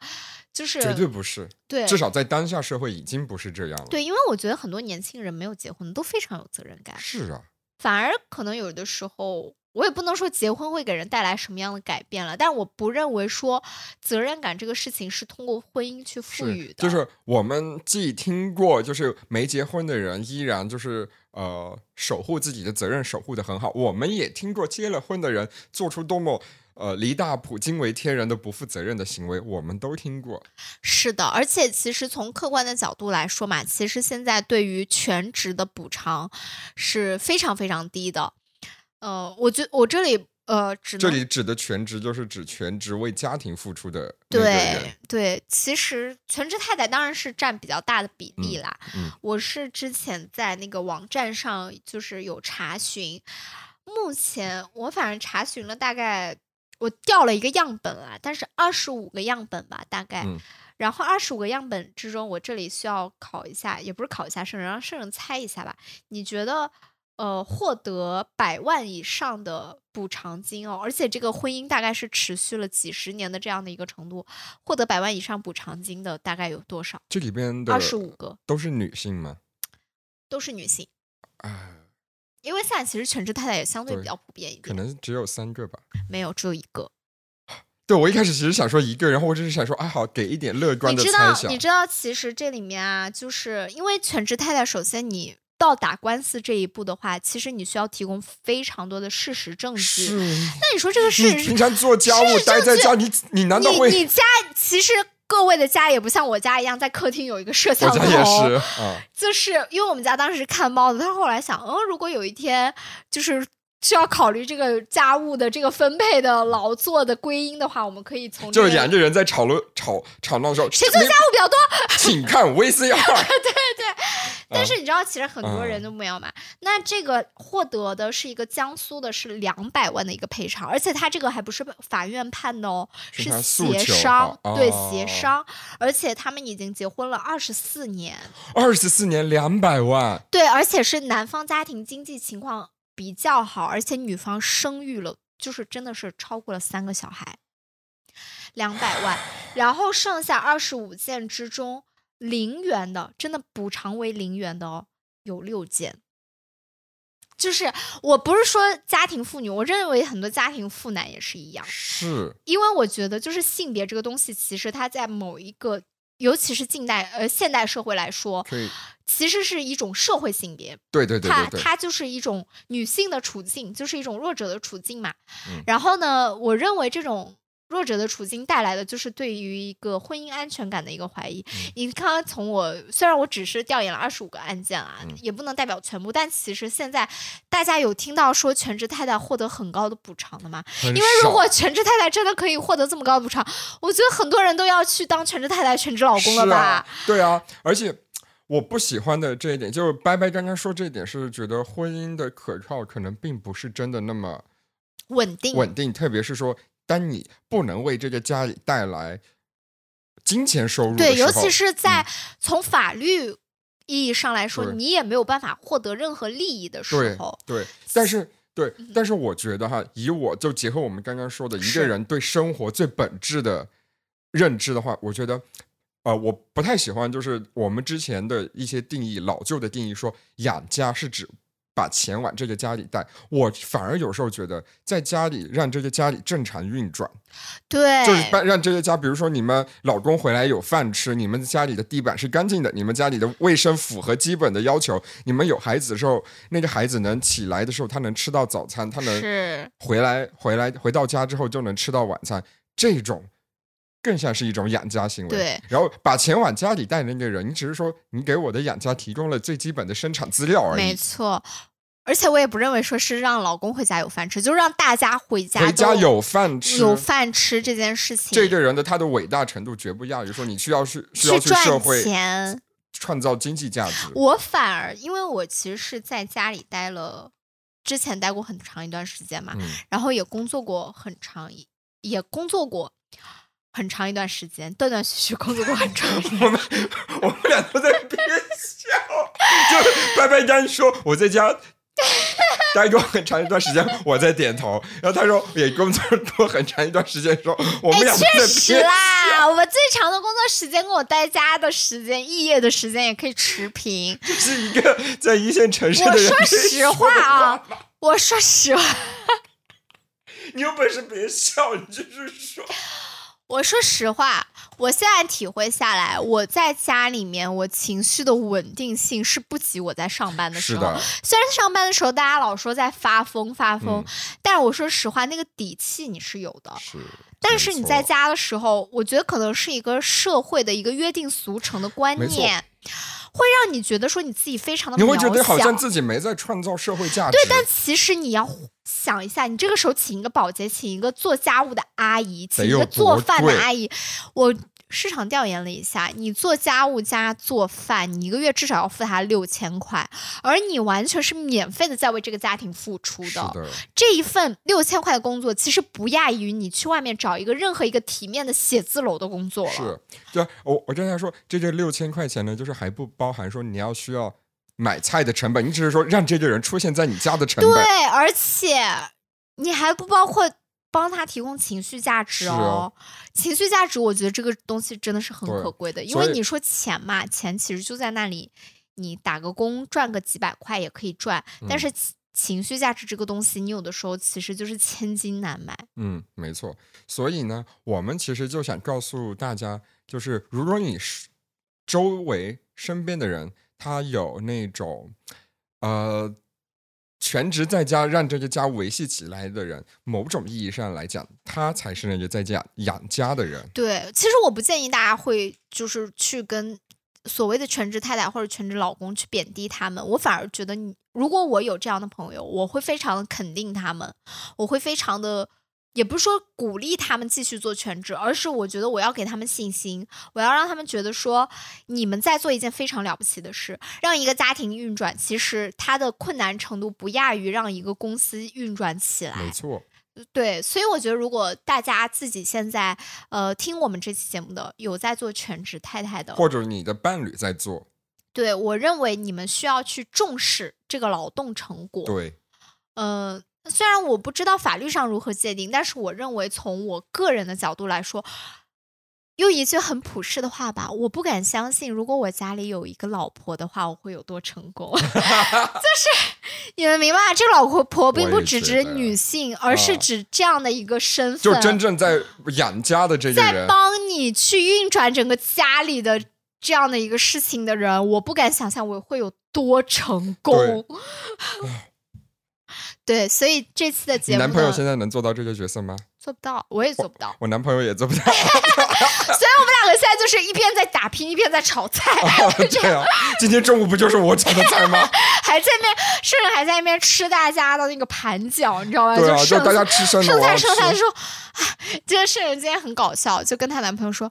就是绝对不是。对，至少在当下社会已经不是这样了。对，因为我觉得很多年轻人没有结婚都非常有责任感。是啊。反而可能有的时候，我也不能说结婚会给人带来什么样的改变了，但我不认为说责任感这个事情是通过婚姻去赋予的。就是我们既听过，就是没结婚的人依然就是呃守护自己的责任，守护的很好。我们也听过结了婚的人做出多么呃“离大谱惊为天人”的不负责任的行为，我们都听过。是的，而且其实从客观的角度来说嘛，其实现在对于全职的补偿是非常非常低的。呃，我觉我这里。呃，指这里指的全职就是指全职为家庭付出的对对，其实全职太太当然是占比较大的比例啦。嗯，我是之前在那个网站上就是有查询，目前我反正查询了大概我调了一个样本啊，但是二十五个样本吧，大概。嗯。然后二十五个样本之中，我这里需要考一下，也不是考一下圣人，让圣人猜一下吧。你觉得？呃，获得百万以上的补偿金哦，而且这个婚姻大概是持续了几十年的这样的一个程度，获得百万以上补偿金的大概有多少？这里边的二十五个都是女性吗？都是女性啊，因为现在其实全职太太也相对比较普遍一点，可能只有三个吧？没有，只有一个。对，我一开始其实想说一个，然后我只是想说，哎，好，给一点乐观的猜想。你知道，你知道，其实这里面啊，就是因为全职太太，首先你。到打官司这一步的话，其实你需要提供非常多的事实证据。那你说这个事实，平常做家务待在家，你你难道会？你家其实各位的家也不像我家一样，在客厅有一个摄像头。我家也是，[LAUGHS] 就是因为我们家当时是看猫的，但是后来想，嗯，如果有一天就是。需要考虑这个家务的这个分配的劳作的归因的话，我们可以从就是沿着人在吵了吵吵闹的时候，谁做家务比较多？请看 VCR。[LAUGHS] 对对，但是你知道，其实很多人都没有买。那这个获得的是一个江苏的，是两百万的一个赔偿，而且他这个还不是法院判的哦，是协商，对协商，而且他们已经结婚了二十四年，二十四年两百万，对，而且是男方家庭经济情况。比较好，而且女方生育了，就是真的是超过了三个小孩，两百万，然后剩下二十五件之中零元的，真的补偿为零元的哦，有六件。就是我不是说家庭妇女，我认为很多家庭妇男也是一样，是因为我觉得就是性别这个东西，其实它在某一个。尤其是近代呃现代社会来说，其实是一种社会性别，对对对，它它就是一种女性的处境，就是一种弱者的处境嘛。嗯，然后呢，我认为这种。弱者的处境带来的就是对于一个婚姻安全感的一个怀疑。你刚刚，从我虽然我只是调研了二十五个案件啊，也不能代表全部，但其实现在大家有听到说全职太太获得很高的补偿的吗？因为如果全职太太真的可以获得这么高的补偿，我觉得很多人都要去当全职太太、全职老公了吧？对啊，而且我不喜欢的这一点，就是拜拜刚刚说这一点，是觉得婚姻的可靠可能并不是真的那么稳定，稳定，特别是说。当你不能为这个家里带来金钱收入，对，尤其是在从法律意义上来说，你也没有办法获得任何利益的时候，对。但是，对，但是我觉得哈，以我就结合我们刚刚说的一个人对生活最本质的认知的话，我觉得，呃，我不太喜欢就是我们之前的一些定义，老旧的定义说养家是指。把钱往这个家里带，我反而有时候觉得，在家里让这个家里正常运转，对，就是让让这个家，比如说你们老公回来有饭吃，你们家里的地板是干净的，你们家里的卫生符合基本的要求，你们有孩子的时候，那个孩子能起来的时候，他能吃到早餐，他能回来回来回到家之后就能吃到晚餐，这种。更像是一种养家行为。对，然后把钱往家里带的那个人，你只是说你给我的养家提供了最基本的生产资料而已。没错，而且我也不认为说是让老公回家有饭吃，就让大家回家回家有饭吃，有饭吃这件事情。这个人的他的伟大程度绝不亚于说你需要去需要去社会钱创造经济价值。我反而因为我其实是在家里待了，之前待过很长一段时间嘛，然后也工作过很长，也工作过。很长一段时间，断断续续工作过很长。我们我们俩都在憋笑，就拜拜丹说我在家待过很长一段时间，我在点头。然后他说也工作过很长一段时间，说我们俩确实啦，我们最长的工作时间跟我待家的时间、肄业的时间也可以持平。是一个在一线城市的人。我说实话啊，我说实话，你有本事别笑，你就是说。我说实话，我现在体会下来，我在家里面，我情绪的稳定性是不及我在上班的时候。虽然上班的时候大家老说在发疯发疯，但是我说实话，那个底气你是有的。是。但是你在家的时候，我觉得可能是一个社会的一个约定俗成的观念。会让你觉得说你自己非常的你会觉得好像自己没在创造社会价值。对，但其实你要想一下，你这个时候请一个保洁，请一个做家务的阿姨，请一个做饭的阿姨，我。市场调研了一下，你做家务加做饭，你一个月至少要付他六千块，而你完全是免费的在为这个家庭付出的。这一份六千块的工作，其实不亚于你去外面找一个任何一个体面的写字楼的工作了。是，对，我我刚才说，这这六千块钱呢，就是还不包含说你要需要买菜的成本，你只是说让这个人出现在你家的成本。对，而且你还不包括。帮他提供情绪价值哦，情绪价值，我觉得这个东西真的是很可贵的，因为你说钱嘛，钱其实就在那里，你打个工赚个几百块也可以赚，但是情绪价值这个东西，你有的时候其实就是千金难买。嗯，没错。所以呢，我们其实就想告诉大家，就是如果你是周围身边的人，他有那种呃。全职在家让这个家维系起来的人，某种意义上来讲，他才是那个在家养家的人。对，其实我不建议大家会就是去跟所谓的全职太太或者全职老公去贬低他们。我反而觉得，你如果我有这样的朋友，我会非常肯定他们，我会非常的。也不是说鼓励他们继续做全职，而是我觉得我要给他们信心，我要让他们觉得说你们在做一件非常了不起的事，让一个家庭运转，其实它的困难程度不亚于让一个公司运转起来。没错，对，所以我觉得如果大家自己现在呃听我们这期节目的有在做全职太太的，或者你的伴侣在做，对我认为你们需要去重视这个劳动成果。对，嗯。虽然我不知道法律上如何界定，但是我认为从我个人的角度来说，用一句很普世的话吧，我不敢相信，如果我家里有一个老婆的话，我会有多成功。[LAUGHS] 就是你们明白，这个老婆婆并不只指女性，而是指这样的一个身份，就真正在养家的这个人，在帮你去运转整个家里的这样的一个事情的人，我不敢想象我会有多成功。[LAUGHS] 对，所以这次的节目，男朋友现在能做到这个角色吗？做不到，我也做不到，我男朋友也做不到。[LAUGHS] 所以我们两个现在就是一边在打拼，一边在炒菜。[LAUGHS] 对啊，今天中午不就是我炒的菜吗？[LAUGHS] 还在那边，甚至还在那边吃大家的那个盘脚，你知道吗？对啊，就大家吃剩菜剩菜说，这个圣人今天很搞笑，就跟她男朋友说。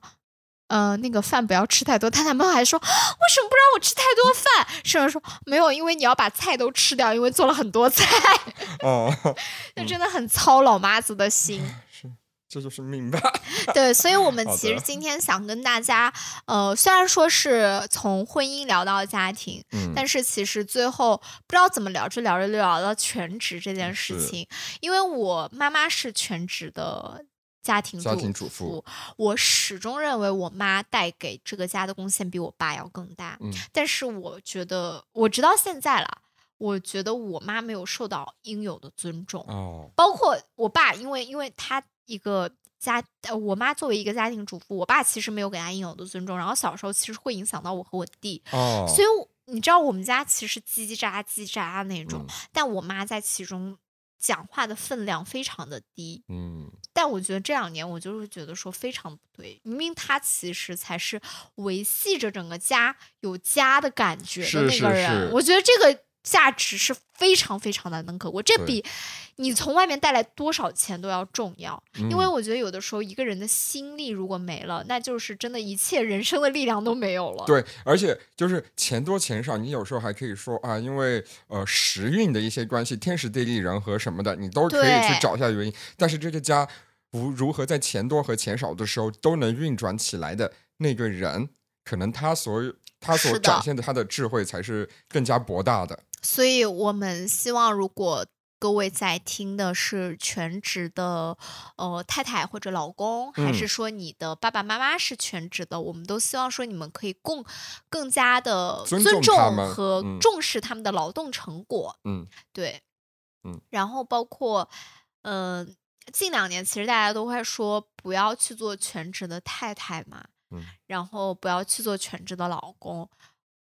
呃，那个饭不要吃太多。他男朋友还说，为什么不让我吃太多饭？圣人说没有，因为你要把菜都吃掉，因为做了很多菜。哦，[LAUGHS] 就真的很操老妈子的心。[LAUGHS] 是，这就是命吧。对，所以我们其实今天想跟大家，呃，虽然说是从婚姻聊到家庭，嗯，但是其实最后不知道怎么聊着聊着就聊到全职这件事情，因为我妈妈是全职的。家庭主妇，我始终认为我妈带给这个家的贡献比我爸要更大。嗯，但是我觉得，我直到现在了，我觉得我妈没有受到应有的尊重。哦，包括我爸，因为因为他一个家，我妈作为一个家庭主妇，我爸其实没有给她应有的尊重。然后小时候其实会影响到我和我弟。哦，所以你知道我们家其实叽叽喳叽喳那种，但我妈在其中。讲话的分量非常的低，嗯，但我觉得这两年我就是觉得说非常不对，明明他其实才是维系着整个家有家的感觉的那个人，我觉得这个。价值是非常非常难能可贵，这比你从外面带来多少钱都要重要。因为我觉得有的时候一个人的心力如果没了，那就是真的一切人生的力量都没有了。对，而且就是钱多钱少，你有时候还可以说啊，因为呃时运的一些关系，天时地利人和什么的，你都可以去找一下原因。但是这个家不如何在钱多和钱少的时候都能运转起来的那个人，可能他所他所展现的他的智慧才是更加博大的。所以我们希望，如果各位在听的是全职的呃太太或者老公，还是说你的爸爸妈妈是全职的，我们都希望说你们可以更更加的尊重和重视他们的劳动成果。嗯，对，嗯，然后包括呃近两年，其实大家都会说不要去做全职的太太嘛。然后不要去做全职的老公，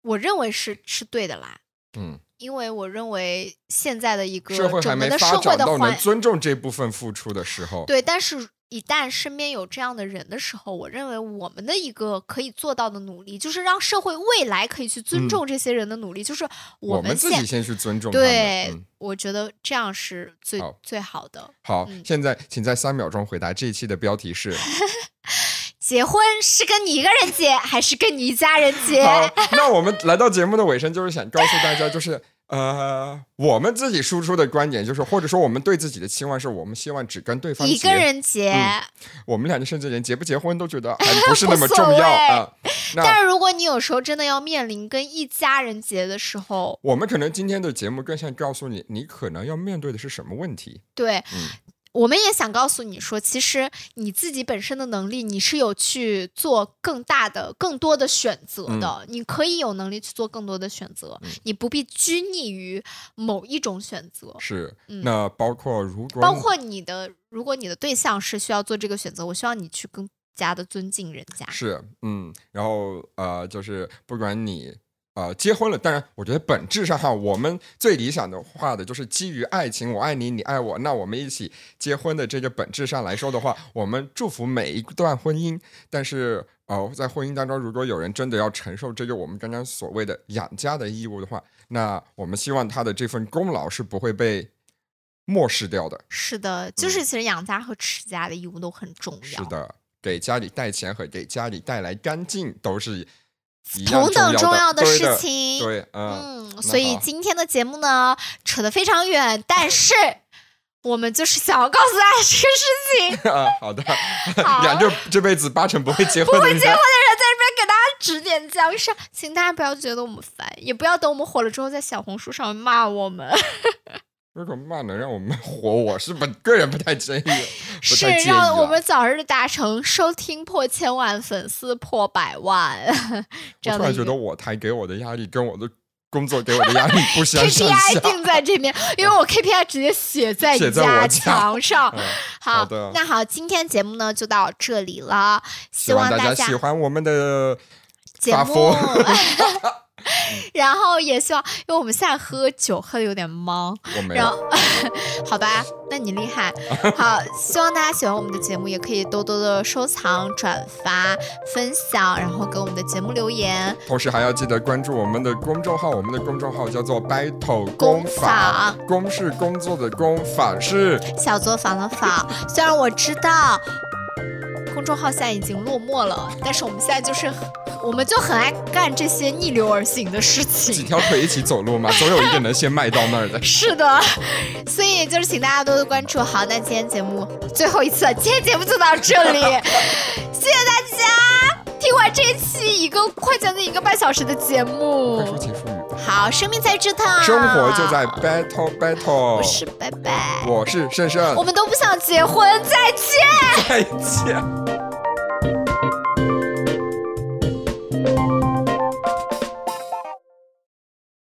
我认为是是对的啦。嗯，因为我认为现在的一个社会还没发展到能尊重这部分付出的时候，对，但是。一旦身边有这样的人的时候，我认为我们的一个可以做到的努力，就是让社会未来可以去尊重这些人的努力，就是我们自己先去尊重。对，我觉得这样是最最好的。好，现在请在三秒钟回答这一期的标题是：[LAUGHS] 结婚是跟你一个人结，还是跟你一家人结？好，那我们来到节目的尾声，就是想告诉大家，就是。呃，我们自己输出的观点就是，或者说我们对自己的期望是，我们希望只跟对方一个人结。我们两个甚至连结不结婚都觉得还不是那么重要啊。但是如果你有时候真的要面临跟一家人结的时候，我们可能今天的节目更像告诉你，你可能要面对的是什么问题。对。我们也想告诉你说，其实你自己本身的能力，你是有去做更大的、更多的选择的。你可以有能力去做更多的选择，你不必拘泥于某一种选择。是，那包括如果包括你的，如果你的对象是需要做这个选择，我希望你去更加的尊敬人家。是，嗯，然后呃，就是不管你。呃，结婚了，当然，我觉得本质上哈，我们最理想的话的就是基于爱情，我爱你，你爱我，那我们一起结婚的这个本质上来说的话，我们祝福每一段婚姻。但是，呃，在婚姻当中，如果有人真的要承受这个我们刚刚所谓的养家的义务的话，那我们希望他的这份功劳是不会被漠视掉的。是的，就是其实养家和持家的义务都很重要。是的，给家里带钱和给家里带来干净都是。同等重要的事情，对，嗯，所以今天的节目呢，扯得非常远，但是 [LAUGHS] 我们就是想要告诉大家这个事情。[LAUGHS] 啊。好的，[LAUGHS] 两个这辈子八成不会结婚、不会结婚的人在这边给大家指点江山，请大家不要觉得我们烦，也不要等我们火了之后在小红书上面骂我们。那种骂能让我们 [LAUGHS] 火，我是不个人不太介意，是让我们早日达成收听破千万，粉丝破百万。我突然觉得我台给我的压力跟我的工作给我的压力不 [LAUGHS] 相上下。KPI 定在这边，因为我 KPI 直接写在你家墙上。好的，那好，今天节目呢就到这里了，希望大家喜欢我们的节目。[LAUGHS] [LAUGHS] 然后也希望，因为我们现在喝酒喝的有点懵，然后 [LAUGHS] 好吧，那你厉害。[LAUGHS] 好，希望大家喜欢我们的节目，也可以多多的收藏、转发、分享，然后给我们的节目留言。同时还要记得关注我们的公众号，我们的公众号叫做 Battle 工坊，工是工作的工，坊是小作坊的坊。虽然我知道。公众号现在已经落寞了，但是我们现在就是，我们就很爱干这些逆流而行的事情。几条腿一起走路嘛，[LAUGHS] 总有一个能先迈到那儿的。是的，所以就是请大家多多关注。好，那今天节目最后一次，今天节目就到这里，[LAUGHS] 谢谢大家听完这一期一个快将近一个半小时的节目。快说结束语。好，生命在折腾，生活就在 battle battle。我是拜拜，我是胜胜，我们都不想结婚，再见，再见。